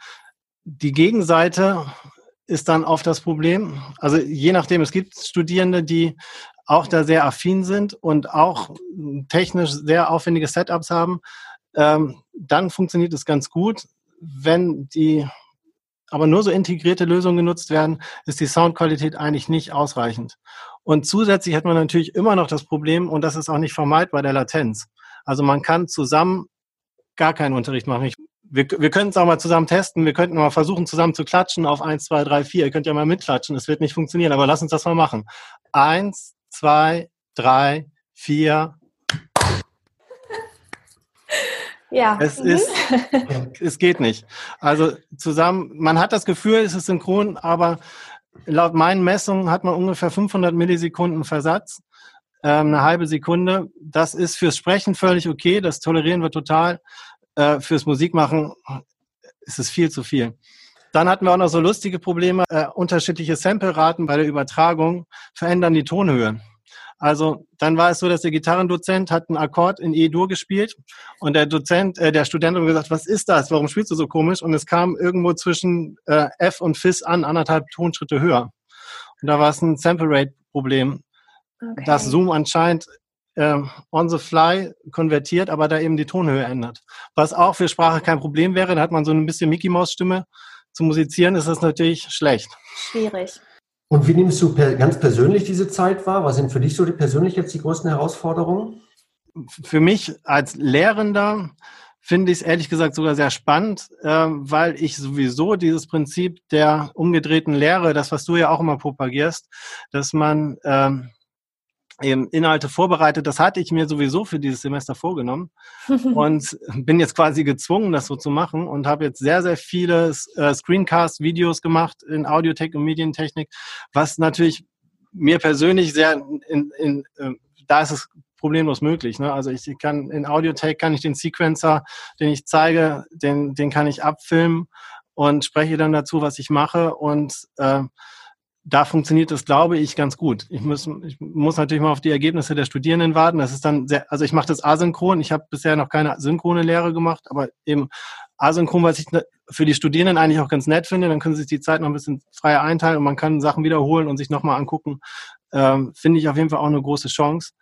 Die Gegenseite ist dann oft das Problem. Also je nachdem, es gibt Studierende, die auch da sehr affin sind und auch technisch sehr aufwendige Setups haben ähm, dann funktioniert es ganz gut. Wenn die aber nur so integrierte Lösungen genutzt werden, ist die Soundqualität eigentlich nicht ausreichend. Und zusätzlich hat man natürlich immer noch das Problem, und das ist auch nicht vermeidbar, der Latenz. Also man kann zusammen gar keinen Unterricht machen. Ich, wir, wir können es auch mal zusammen testen. Wir könnten mal versuchen, zusammen zu klatschen auf 1, 2, 3, 4. Ihr könnt ja mal mitklatschen. Es wird nicht funktionieren, aber lass uns das mal machen. 1, 2, 3, 4, Ja. Es mhm. ist, es geht nicht. Also zusammen, man hat das Gefühl, es ist synchron, aber laut meinen Messungen hat man ungefähr 500 Millisekunden Versatz, ähm, eine halbe Sekunde. Das ist fürs Sprechen völlig okay, das tolerieren wir total. Äh, fürs Musikmachen ist es viel zu viel. Dann hatten wir auch noch so lustige Probleme. Äh, unterschiedliche Sample-Raten bei der Übertragung verändern die Tonhöhe. Also dann war es so, dass der Gitarrendozent hat einen Akkord in E-Dur gespielt und der Dozent, äh, der Student hat gesagt, was ist das? Warum spielst du so komisch? Und es kam irgendwo zwischen äh, F und Fis an, anderthalb Tonschritte höher. Und da war es ein Sample Rate Problem, okay. das Zoom anscheinend äh, on the fly konvertiert, aber da eben die Tonhöhe ändert. Was auch für Sprache kein Problem wäre, da hat man so ein bisschen Mickey Maus Stimme. Zu musizieren ist das natürlich schlecht. Schwierig. Und wie nimmst du per, ganz persönlich diese Zeit wahr? Was sind für dich so die, persönlich jetzt die größten Herausforderungen? Für mich als Lehrender finde ich es ehrlich gesagt sogar sehr spannend, äh, weil ich sowieso dieses Prinzip der umgedrehten Lehre, das was du ja auch immer propagierst, dass man ähm, eben Inhalte vorbereitet. Das hatte ich mir sowieso für dieses Semester vorgenommen und bin jetzt quasi gezwungen, das so zu machen und habe jetzt sehr, sehr viele äh, Screencast-Videos gemacht in Audiotech und Medientechnik, was natürlich mir persönlich sehr in, in, äh, da ist es problemlos möglich. Ne? Also ich kann in Audiotech kann ich den Sequencer, den ich zeige, den, den kann ich abfilmen und spreche dann dazu, was ich mache und äh, da funktioniert das, glaube ich, ganz gut. Ich muss, ich muss natürlich mal auf die Ergebnisse der Studierenden warten. Das ist dann sehr, also ich mache das asynchron. Ich habe bisher noch keine synchrone Lehre gemacht, aber eben asynchron, was ich ne, für die Studierenden eigentlich auch ganz nett finde. Dann können sie sich die Zeit noch ein bisschen freier einteilen und man kann Sachen wiederholen und sich nochmal angucken. Ähm, finde ich auf jeden Fall auch eine große Chance.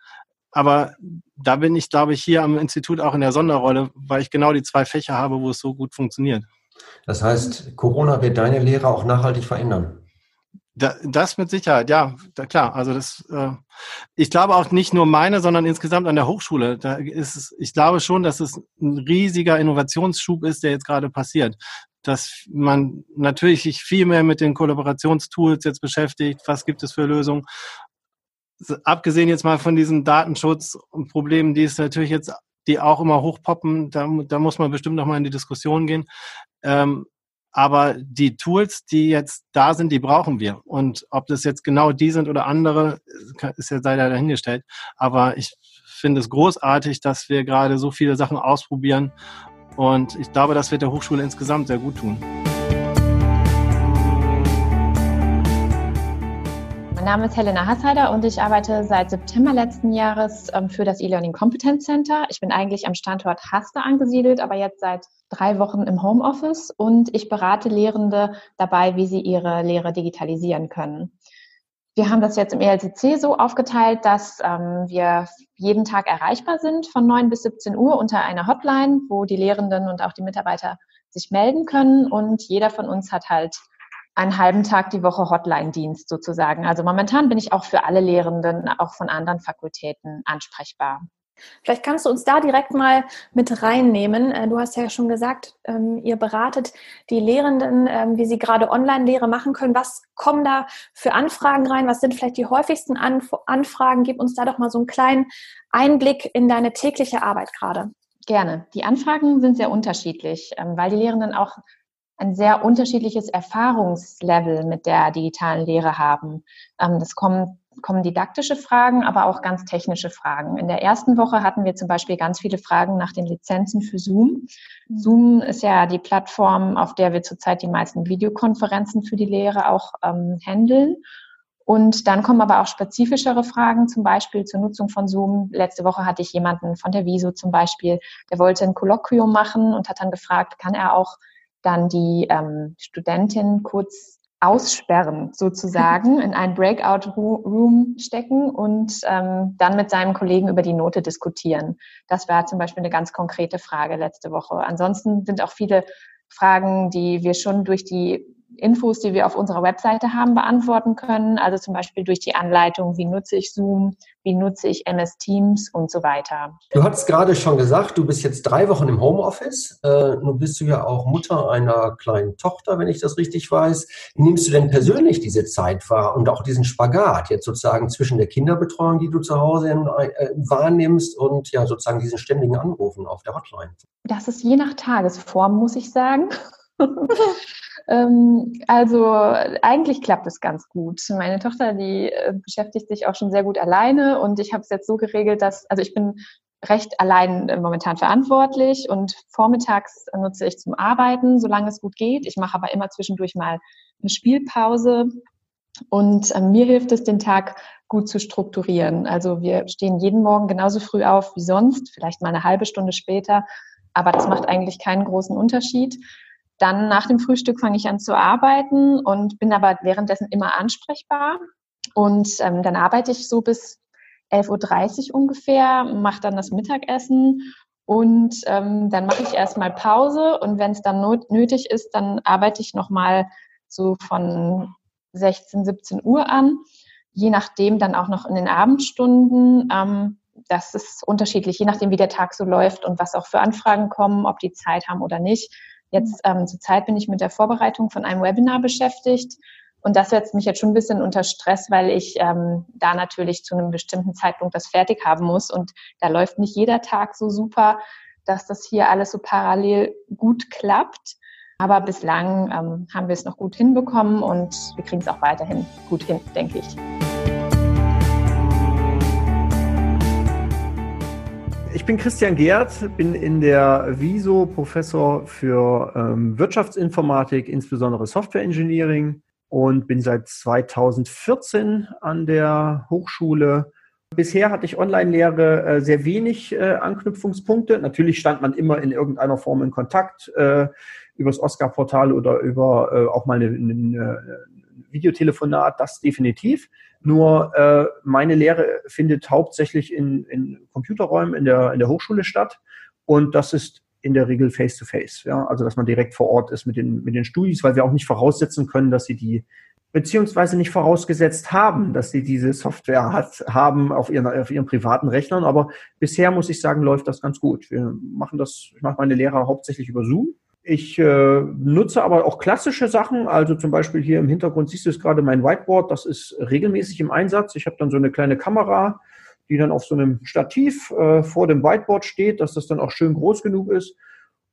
Aber da bin ich, glaube ich, hier am Institut auch in der Sonderrolle, weil ich genau die zwei Fächer habe, wo es so gut funktioniert. Das heißt, Corona wird deine Lehre auch nachhaltig verändern? Das mit Sicherheit, ja, da, klar. Also das, äh, ich glaube auch nicht nur meine, sondern insgesamt an der Hochschule. Da ist es, ich glaube schon, dass es ein riesiger Innovationsschub ist, der jetzt gerade passiert. Dass man natürlich sich viel mehr mit den Kollaborationstools jetzt beschäftigt. Was gibt es für Lösungen? Abgesehen jetzt mal von diesen Datenschutzproblemen, die es natürlich jetzt, die auch immer hochpoppen, da, da muss man bestimmt noch mal in die Diskussion gehen. Ähm, aber die Tools, die jetzt da sind, die brauchen wir. Und ob das jetzt genau die sind oder andere, ist ja leider dahingestellt. Aber ich finde es großartig, dass wir gerade so viele Sachen ausprobieren. Und ich glaube, das wird der Hochschule insgesamt sehr gut tun. Name ist Helena Hasseider und ich arbeite seit September letzten Jahres ähm, für das E-Learning Competence Center. Ich bin eigentlich am Standort Haste angesiedelt, aber jetzt seit drei Wochen im Homeoffice und ich berate Lehrende dabei, wie sie ihre Lehre digitalisieren können. Wir haben das jetzt im ELCC so aufgeteilt, dass ähm, wir jeden Tag erreichbar sind von 9 bis 17 Uhr unter einer Hotline, wo die Lehrenden und auch die Mitarbeiter sich melden können und jeder von uns hat halt einen halben Tag die Woche Hotline-Dienst sozusagen. Also momentan bin ich auch für alle Lehrenden, auch von anderen Fakultäten ansprechbar. Vielleicht kannst du uns da direkt mal mit reinnehmen. Äh, du hast ja schon gesagt, ähm, ihr beratet die Lehrenden, ähm, wie sie gerade Online-Lehre machen können. Was kommen da für Anfragen rein? Was sind vielleicht die häufigsten Anfragen? Gib uns da doch mal so einen kleinen Einblick in deine tägliche Arbeit gerade. Gerne. Die Anfragen sind sehr unterschiedlich, ähm, weil die Lehrenden auch ein sehr unterschiedliches Erfahrungslevel mit der digitalen Lehre haben. Das kommt kommen didaktische Fragen, aber auch ganz technische Fragen. In der ersten Woche hatten wir zum Beispiel ganz viele Fragen nach den Lizenzen für Zoom. Zoom ist ja die Plattform, auf der wir zurzeit die meisten Videokonferenzen für die Lehre auch ähm, handeln. Und dann kommen aber auch spezifischere Fragen, zum Beispiel zur Nutzung von Zoom. Letzte Woche hatte ich jemanden von der Wieso zum Beispiel, der wollte ein Kolloquium machen und hat dann gefragt, kann er auch dann die ähm, Studentin kurz aussperren, sozusagen, in einen Breakout-Room stecken und ähm, dann mit seinem Kollegen über die Note diskutieren. Das war zum Beispiel eine ganz konkrete Frage letzte Woche. Ansonsten sind auch viele Fragen, die wir schon durch die Infos, die wir auf unserer Webseite haben, beantworten können. Also zum Beispiel durch die Anleitung, wie nutze ich Zoom, wie nutze ich MS Teams und so weiter. Du hast gerade schon gesagt, du bist jetzt drei Wochen im Homeoffice. Äh, nun bist du ja auch Mutter einer kleinen Tochter, wenn ich das richtig weiß. Nimmst du denn persönlich diese Zeit wahr und auch diesen Spagat jetzt sozusagen zwischen der Kinderbetreuung, die du zu Hause äh, wahrnimmst und ja sozusagen diesen ständigen Anrufen auf der Hotline? Das ist je nach Tagesform, muss ich sagen. Ähm, also eigentlich klappt es ganz gut. Meine Tochter, die äh, beschäftigt sich auch schon sehr gut alleine und ich habe es jetzt so geregelt, dass, also ich bin recht allein äh, momentan verantwortlich und vormittags nutze ich zum Arbeiten, solange es gut geht. Ich mache aber immer zwischendurch mal eine Spielpause und äh, mir hilft es, den Tag gut zu strukturieren. Also wir stehen jeden Morgen genauso früh auf wie sonst, vielleicht mal eine halbe Stunde später, aber das macht eigentlich keinen großen Unterschied. Dann nach dem Frühstück fange ich an zu arbeiten und bin aber währenddessen immer ansprechbar. Und ähm, dann arbeite ich so bis 11.30 Uhr ungefähr, mache dann das Mittagessen und ähm, dann mache ich erstmal Pause und wenn es dann not nötig ist, dann arbeite ich nochmal so von 16, 17 Uhr an, je nachdem dann auch noch in den Abendstunden. Ähm, das ist unterschiedlich, je nachdem, wie der Tag so läuft und was auch für Anfragen kommen, ob die Zeit haben oder nicht. Jetzt ähm, zurzeit bin ich mit der Vorbereitung von einem Webinar beschäftigt. Und das setzt mich jetzt schon ein bisschen unter Stress, weil ich ähm, da natürlich zu einem bestimmten Zeitpunkt das fertig haben muss. Und da läuft nicht jeder Tag so super, dass das hier alles so parallel gut klappt. Aber bislang ähm, haben wir es noch gut hinbekommen und wir kriegen es auch weiterhin gut hin, denke ich. Bin Christian Gerd, bin in der WISO Professor für ähm, Wirtschaftsinformatik, insbesondere Software Engineering und bin seit 2014 an der Hochschule. Bisher hatte ich Online-Lehre äh, sehr wenig äh, Anknüpfungspunkte. Natürlich stand man immer in irgendeiner Form in Kontakt äh, über das Oscar-Portal oder über äh, auch mal eine Videotelefonat, das definitiv. Nur äh, meine Lehre findet hauptsächlich in, in Computerräumen in der, in der Hochschule statt und das ist in der Regel face-to-face. -face, ja? Also dass man direkt vor Ort ist mit den, mit den Studis, weil wir auch nicht voraussetzen können, dass sie die beziehungsweise nicht vorausgesetzt haben, dass sie diese Software hat, haben auf ihren, auf ihren privaten Rechnern. Aber bisher muss ich sagen, läuft das ganz gut. Wir machen das, ich mache meine Lehre hauptsächlich über Zoom ich äh, nutze aber auch klassische Sachen, also zum Beispiel hier im Hintergrund siehst du es gerade mein Whiteboard, das ist regelmäßig im Einsatz. Ich habe dann so eine kleine Kamera, die dann auf so einem Stativ äh, vor dem Whiteboard steht, dass das dann auch schön groß genug ist.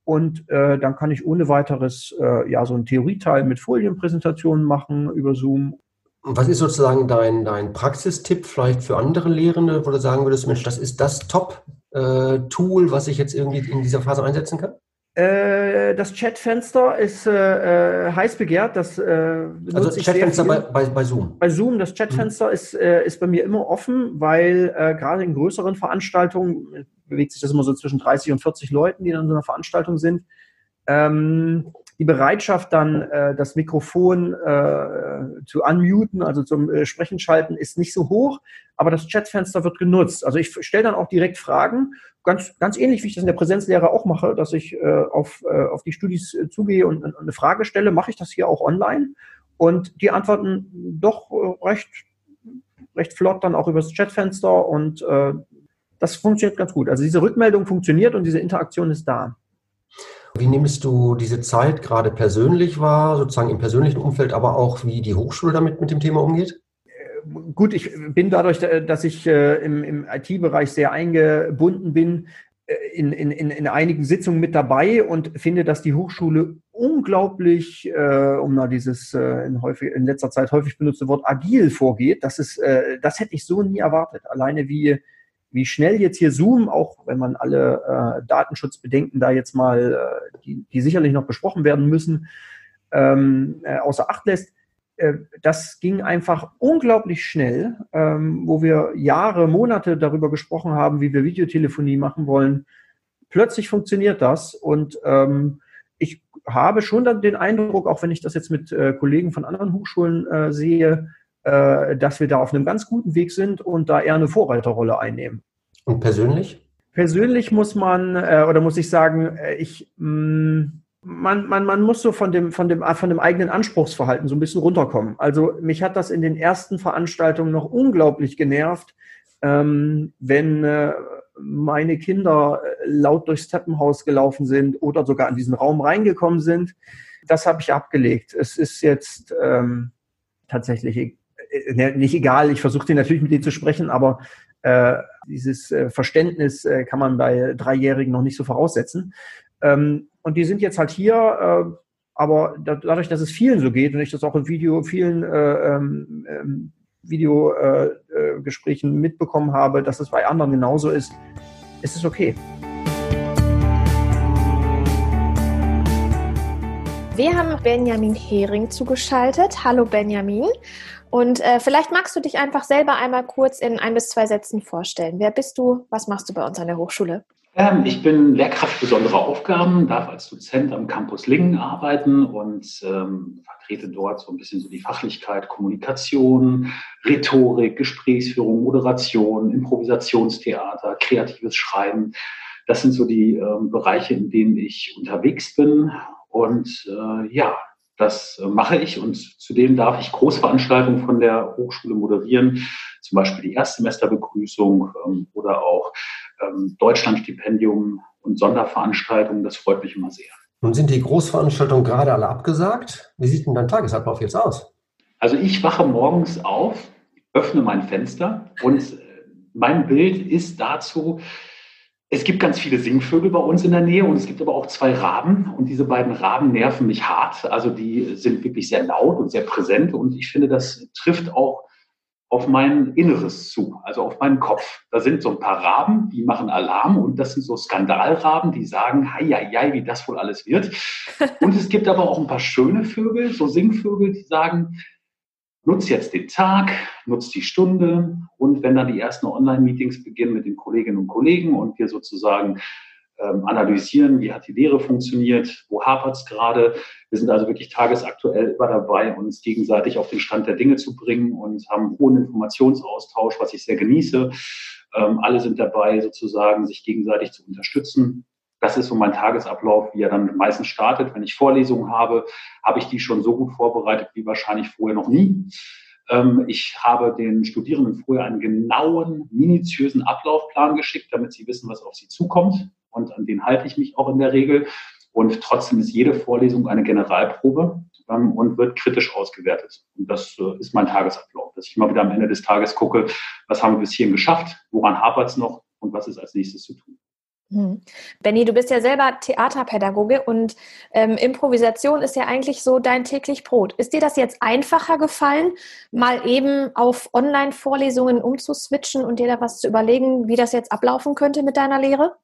Und äh, dann kann ich ohne weiteres äh, ja so ein Theorieteil mit Folienpräsentationen machen über Zoom. Was ist sozusagen dein, dein Praxistipp vielleicht für andere Lehrende, wo du sagen würdest, Mensch, das ist das Top-Tool, äh, was ich jetzt irgendwie in dieser Phase einsetzen kann? Äh, das Chatfenster ist äh, äh, heiß begehrt. Das, äh, also Chatfenster bei, bei, bei, Zoom. Bei Zoom, das Chatfenster mhm. ist, äh, ist bei mir immer offen, weil äh, gerade in größeren Veranstaltungen bewegt sich das immer so zwischen 30 und 40 Leuten, die dann in so einer Veranstaltung sind. Ähm, die Bereitschaft dann, äh, das Mikrofon äh, zu unmuten, also zum äh, Sprechen schalten, ist nicht so hoch, aber das Chatfenster wird genutzt. Also ich stelle dann auch direkt Fragen, ganz, ganz ähnlich wie ich das in der Präsenzlehre auch mache, dass ich äh, auf, äh, auf die Studis äh, zugehe und, und eine Frage stelle, mache ich das hier auch online Und die antworten doch recht, recht flott dann auch übers Chatfenster und äh, das funktioniert ganz gut. Also diese Rückmeldung funktioniert und diese Interaktion ist da. Wie nimmst du diese Zeit gerade persönlich wahr, sozusagen im persönlichen Umfeld, aber auch wie die Hochschule damit mit dem Thema umgeht? Gut, ich bin dadurch, dass ich äh, im, im IT-Bereich sehr eingebunden bin, äh, in, in, in einigen Sitzungen mit dabei und finde, dass die Hochschule unglaublich, äh, um mal dieses äh, in, häufig, in letzter Zeit häufig benutzte Wort agil vorgeht. Das, ist, äh, das hätte ich so nie erwartet. Alleine wie, wie schnell jetzt hier Zoom, auch wenn man alle äh, Datenschutzbedenken da jetzt mal, äh, die, die sicherlich noch besprochen werden müssen, ähm, äh, außer Acht lässt, äh, das ging einfach unglaublich schnell, ähm, wo wir Jahre, Monate darüber gesprochen haben, wie wir Videotelefonie machen wollen. Plötzlich funktioniert das und ähm, ich habe schon dann den Eindruck, auch wenn ich das jetzt mit äh, Kollegen von anderen Hochschulen äh, sehe, äh, dass wir da auf einem ganz guten Weg sind und da eher eine Vorreiterrolle einnehmen. Und persönlich? Persönlich muss man, äh, oder muss ich sagen, äh, ich, mh, mm, man, man, man muss so von dem, von, dem, von dem eigenen Anspruchsverhalten so ein bisschen runterkommen. Also mich hat das in den ersten Veranstaltungen noch unglaublich genervt, ähm, wenn äh, meine Kinder äh, laut durchs Treppenhaus gelaufen sind oder sogar in diesen Raum reingekommen sind. Das habe ich abgelegt. Es ist jetzt ähm, tatsächlich äh, nicht egal. Ich versuche natürlich mit denen zu sprechen, aber äh, dieses äh, Verständnis äh, kann man bei Dreijährigen noch nicht so voraussetzen. Ähm, und die sind jetzt halt hier, äh, aber da, dadurch, dass es vielen so geht und ich das auch in Video, vielen äh, ähm, ähm Videogesprächen äh, äh mitbekommen habe, dass es bei anderen genauso ist, ist es okay. Wir haben Benjamin Hering zugeschaltet. Hallo Benjamin. Und äh, vielleicht magst du dich einfach selber einmal kurz in ein bis zwei Sätzen vorstellen. Wer bist du? Was machst du bei uns an der Hochschule? Ähm, ich bin Lehrkraft besonderer Aufgaben, darf als Dozent am Campus Lingen arbeiten und ähm, vertrete dort so ein bisschen so die Fachlichkeit, Kommunikation, Rhetorik, Gesprächsführung, Moderation, Improvisationstheater, kreatives Schreiben. Das sind so die ähm, Bereiche, in denen ich unterwegs bin. Und äh, ja, das mache ich und zudem darf ich Großveranstaltungen von der Hochschule moderieren, zum Beispiel die Erstsemesterbegrüßung ähm, oder auch ähm, Deutschlandstipendium und Sonderveranstaltungen. Das freut mich immer sehr. Nun sind die Großveranstaltungen gerade alle abgesagt. Wie sieht denn dein Tagesablauf jetzt aus? Also ich wache morgens auf, öffne mein Fenster und äh, mein Bild ist dazu, es gibt ganz viele Singvögel bei uns in der Nähe und es gibt aber auch zwei Raben und diese beiden Raben nerven mich hart. Also die sind wirklich sehr laut und sehr präsent und ich finde, das trifft auch auf mein Inneres zu, also auf meinen Kopf. Da sind so ein paar Raben, die machen Alarm und das sind so Skandalraben, die sagen, hei, hei, hei, wie das wohl alles wird. Und es gibt aber auch ein paar schöne Vögel, so Singvögel, die sagen, nutz jetzt den Tag, nutz die Stunde und wenn dann die ersten Online-Meetings beginnen mit den Kolleginnen und Kollegen und wir sozusagen ähm, analysieren, wie hat die Lehre funktioniert, wo hapert es gerade. Wir sind also wirklich tagesaktuell immer dabei, uns gegenseitig auf den Stand der Dinge zu bringen und haben hohen Informationsaustausch, was ich sehr genieße. Ähm, alle sind dabei, sozusagen sich gegenseitig zu unterstützen. Das ist so mein Tagesablauf, wie er dann meistens startet. Wenn ich Vorlesungen habe, habe ich die schon so gut vorbereitet wie wahrscheinlich vorher noch nie. Ähm, ich habe den Studierenden vorher einen genauen, minutiösen Ablaufplan geschickt, damit sie wissen, was auf sie zukommt und an den halte ich mich auch in der Regel. Und trotzdem ist jede Vorlesung eine Generalprobe ähm, und wird kritisch ausgewertet. Und das äh, ist mein Tagesablauf, dass ich mal wieder am Ende des Tages gucke, was haben wir bis hierhin geschafft, woran hapert es noch und was ist als nächstes zu tun. Hm. Benny, du bist ja selber Theaterpädagoge und ähm, Improvisation ist ja eigentlich so dein täglich Brot. Ist dir das jetzt einfacher gefallen, mal eben auf Online-Vorlesungen umzuswitchen und dir da was zu überlegen, wie das jetzt ablaufen könnte mit deiner Lehre?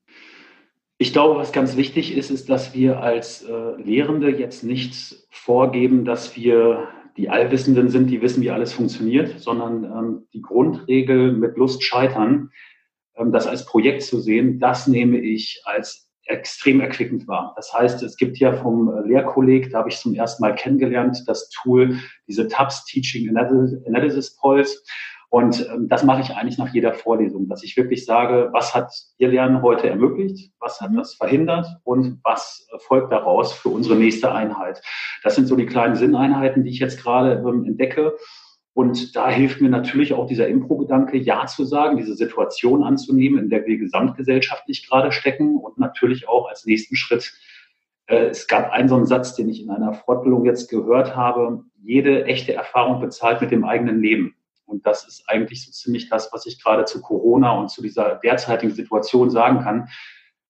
Ich glaube, was ganz wichtig ist, ist, dass wir als äh, Lehrende jetzt nicht vorgeben, dass wir die Allwissenden sind, die wissen, wie alles funktioniert, sondern ähm, die Grundregel mit Lust scheitern, das als Projekt zu sehen, das nehme ich als extrem erquickend wahr. Das heißt, es gibt ja vom äh, Lehrkolleg, da habe ich zum ersten Mal kennengelernt, das Tool, diese TAPS Teaching Analysis Polls. Und ähm, das mache ich eigentlich nach jeder Vorlesung, dass ich wirklich sage, was hat Ihr Lernen heute ermöglicht, was hat mhm. das verhindert und was folgt daraus für unsere nächste Einheit. Das sind so die kleinen Sinneinheiten, die ich jetzt gerade ähm, entdecke. Und da hilft mir natürlich auch dieser Impro-Gedanke, Ja zu sagen, diese Situation anzunehmen, in der wir gesamtgesellschaftlich gerade stecken und natürlich auch als nächsten Schritt äh, es gab einen so einen Satz, den ich in einer Fortbildung jetzt gehört habe. Jede echte Erfahrung bezahlt mit dem eigenen Leben. Und das ist eigentlich so ziemlich das, was ich gerade zu Corona und zu dieser derzeitigen Situation sagen kann.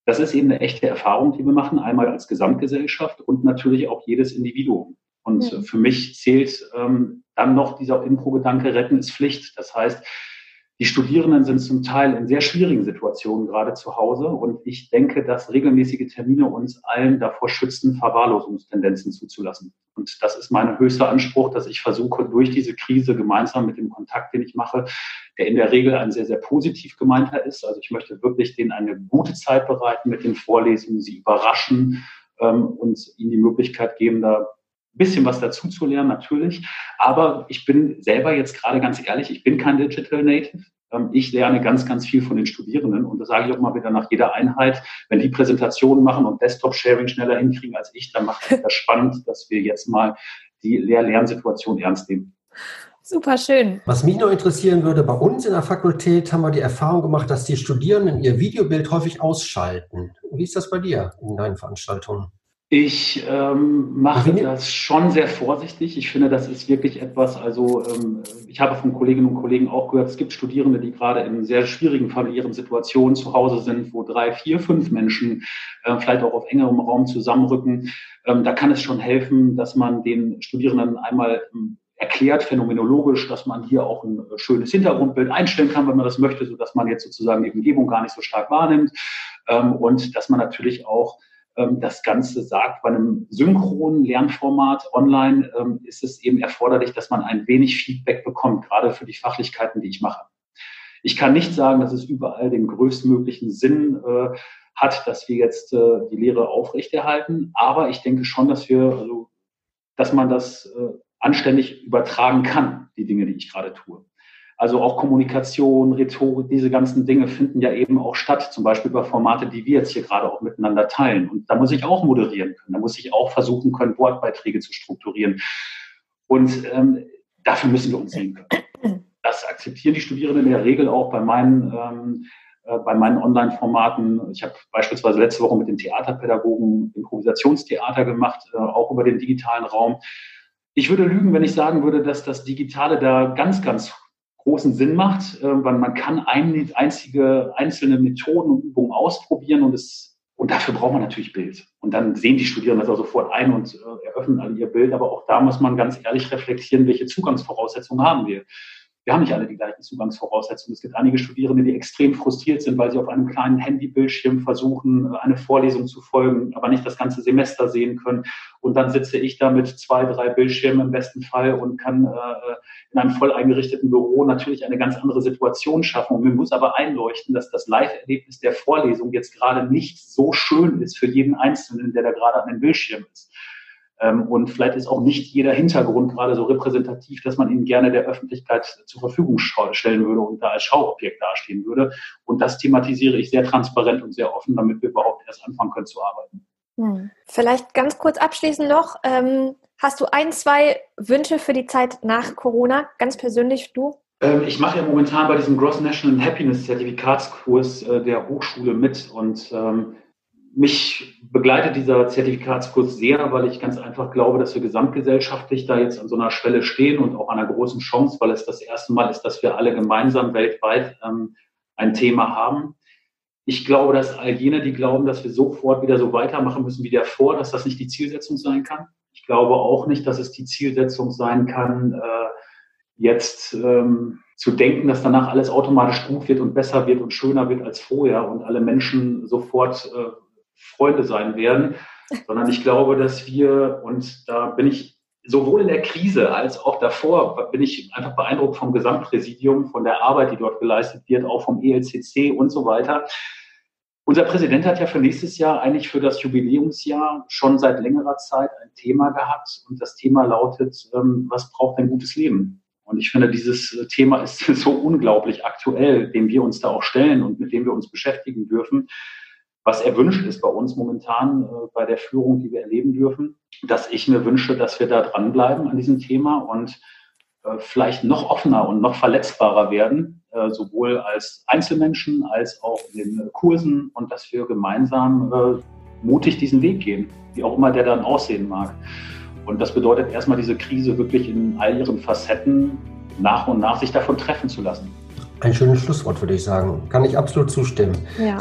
Das ist eben eine echte Erfahrung, die wir machen, einmal als Gesamtgesellschaft und natürlich auch jedes Individuum. Und ja. für mich zählt ähm, dann noch dieser Impro-Gedanke, retten ist Pflicht. Das heißt, die Studierenden sind zum Teil in sehr schwierigen Situationen gerade zu Hause und ich denke, dass regelmäßige Termine uns allen davor schützen, Verwahrlosungstendenzen zuzulassen. Und das ist mein höchster Anspruch, dass ich versuche, durch diese Krise gemeinsam mit dem Kontakt, den ich mache, der in der Regel ein sehr, sehr positiv gemeinter ist. Also ich möchte wirklich denen eine gute Zeit bereiten mit den Vorlesungen, sie überraschen ähm, und ihnen die Möglichkeit geben, da bisschen was dazu zu lernen, natürlich. Aber ich bin selber jetzt gerade ganz ehrlich, ich bin kein Digital Native. Ähm, ich lerne ganz, ganz viel von den Studierenden und das sage ich auch mal wieder nach jeder Einheit. Wenn die Präsentationen machen und Desktop-Sharing schneller hinkriegen als ich, dann macht es das spannend, dass wir jetzt mal die Lehr-Lernsituation ernst nehmen. Super schön. Was mich noch interessieren würde, bei uns in der Fakultät haben wir die Erfahrung gemacht, dass die Studierenden ihr Videobild häufig ausschalten. Wie ist das bei dir in deinen Veranstaltungen? Ich ähm, mache das schon sehr vorsichtig. Ich finde, das ist wirklich etwas, also ähm, ich habe von Kolleginnen und Kollegen auch gehört, es gibt Studierende, die gerade in sehr schwierigen familiären Situationen zu Hause sind, wo drei, vier, fünf Menschen äh, vielleicht auch auf engerem Raum zusammenrücken. Ähm, da kann es schon helfen, dass man den Studierenden einmal ähm, erklärt, phänomenologisch, dass man hier auch ein schönes Hintergrundbild einstellen kann, wenn man das möchte, sodass man jetzt sozusagen die Umgebung gar nicht so stark wahrnimmt. Ähm, und dass man natürlich auch das Ganze sagt. Bei einem synchronen Lernformat online ähm, ist es eben erforderlich, dass man ein wenig Feedback bekommt, gerade für die Fachlichkeiten, die ich mache. Ich kann nicht sagen, dass es überall den größtmöglichen Sinn äh, hat, dass wir jetzt äh, die Lehre aufrechterhalten. Aber ich denke schon, dass wir, also, dass man das äh, anständig übertragen kann, die Dinge, die ich gerade tue. Also auch Kommunikation, Rhetorik, diese ganzen Dinge finden ja eben auch statt, zum Beispiel über Formate, die wir jetzt hier gerade auch miteinander teilen. Und da muss ich auch moderieren können, da muss ich auch versuchen können, Wortbeiträge zu strukturieren. Und ähm, dafür müssen wir uns sehen können. Das akzeptieren die Studierenden in der Regel auch bei meinen, ähm, äh, bei meinen Online-Formaten. Ich habe beispielsweise letzte Woche mit den Theaterpädagogen Improvisationstheater gemacht, äh, auch über den digitalen Raum. Ich würde lügen, wenn ich sagen würde, dass das Digitale da ganz, ganz großen Sinn macht, äh, weil man kann ein, einzige einzelne Methoden und Übungen ausprobieren und es und dafür braucht man natürlich Bild. Und dann sehen die Studierenden das auch sofort ein und äh, eröffnen alle ihr Bild. Aber auch da muss man ganz ehrlich reflektieren, welche Zugangsvoraussetzungen haben wir wir haben nicht alle die gleichen Zugangsvoraussetzungen. Es gibt einige Studierende, die extrem frustriert sind, weil sie auf einem kleinen Handybildschirm versuchen, eine Vorlesung zu folgen, aber nicht das ganze Semester sehen können. Und dann sitze ich da mit zwei, drei Bildschirmen im besten Fall und kann äh, in einem voll eingerichteten Büro natürlich eine ganz andere Situation schaffen. Und mir muss aber einleuchten, dass das Live-Erlebnis der Vorlesung jetzt gerade nicht so schön ist für jeden Einzelnen, der da gerade an dem Bildschirm ist. Ähm, und vielleicht ist auch nicht jeder Hintergrund gerade so repräsentativ, dass man ihn gerne der Öffentlichkeit zur Verfügung stellen würde und da als Schauobjekt dastehen würde. Und das thematisiere ich sehr transparent und sehr offen, damit wir überhaupt erst anfangen können zu arbeiten. Hm. Vielleicht ganz kurz abschließend noch. Ähm, hast du ein, zwei Wünsche für die Zeit nach Corona, ganz persönlich du? Ähm, ich mache ja momentan bei diesem Gross National Happiness Zertifikatskurs äh, der Hochschule mit und ähm, mich begleitet dieser Zertifikatskurs sehr, weil ich ganz einfach glaube, dass wir gesamtgesellschaftlich da jetzt an so einer Schwelle stehen und auch an einer großen Chance, weil es das erste Mal ist, dass wir alle gemeinsam weltweit ähm, ein Thema haben. Ich glaube, dass all jene, die glauben, dass wir sofort wieder so weitermachen müssen wie davor, dass das nicht die Zielsetzung sein kann. Ich glaube auch nicht, dass es die Zielsetzung sein kann, äh, jetzt ähm, zu denken, dass danach alles automatisch gut wird und besser wird und schöner wird als vorher und alle Menschen sofort äh, Freunde sein werden, sondern ich glaube, dass wir, und da bin ich sowohl in der Krise als auch davor, bin ich einfach beeindruckt vom Gesamtpräsidium, von der Arbeit, die dort geleistet wird, auch vom ELCC und so weiter. Unser Präsident hat ja für nächstes Jahr eigentlich für das Jubiläumsjahr schon seit längerer Zeit ein Thema gehabt und das Thema lautet, ähm, was braucht ein gutes Leben? Und ich finde, dieses Thema ist so unglaublich aktuell, dem wir uns da auch stellen und mit dem wir uns beschäftigen dürfen, was erwünscht ist bei uns momentan äh, bei der Führung, die wir erleben dürfen, dass ich mir wünsche, dass wir da dranbleiben an diesem Thema und äh, vielleicht noch offener und noch verletzbarer werden, äh, sowohl als Einzelmenschen als auch in den Kursen und dass wir gemeinsam äh, mutig diesen Weg gehen, wie auch immer der dann aussehen mag. Und das bedeutet erstmal diese Krise wirklich in all ihren Facetten nach und nach sich davon treffen zu lassen. Ein schönes Schlusswort, würde ich sagen. Kann ich absolut zustimmen. Ja.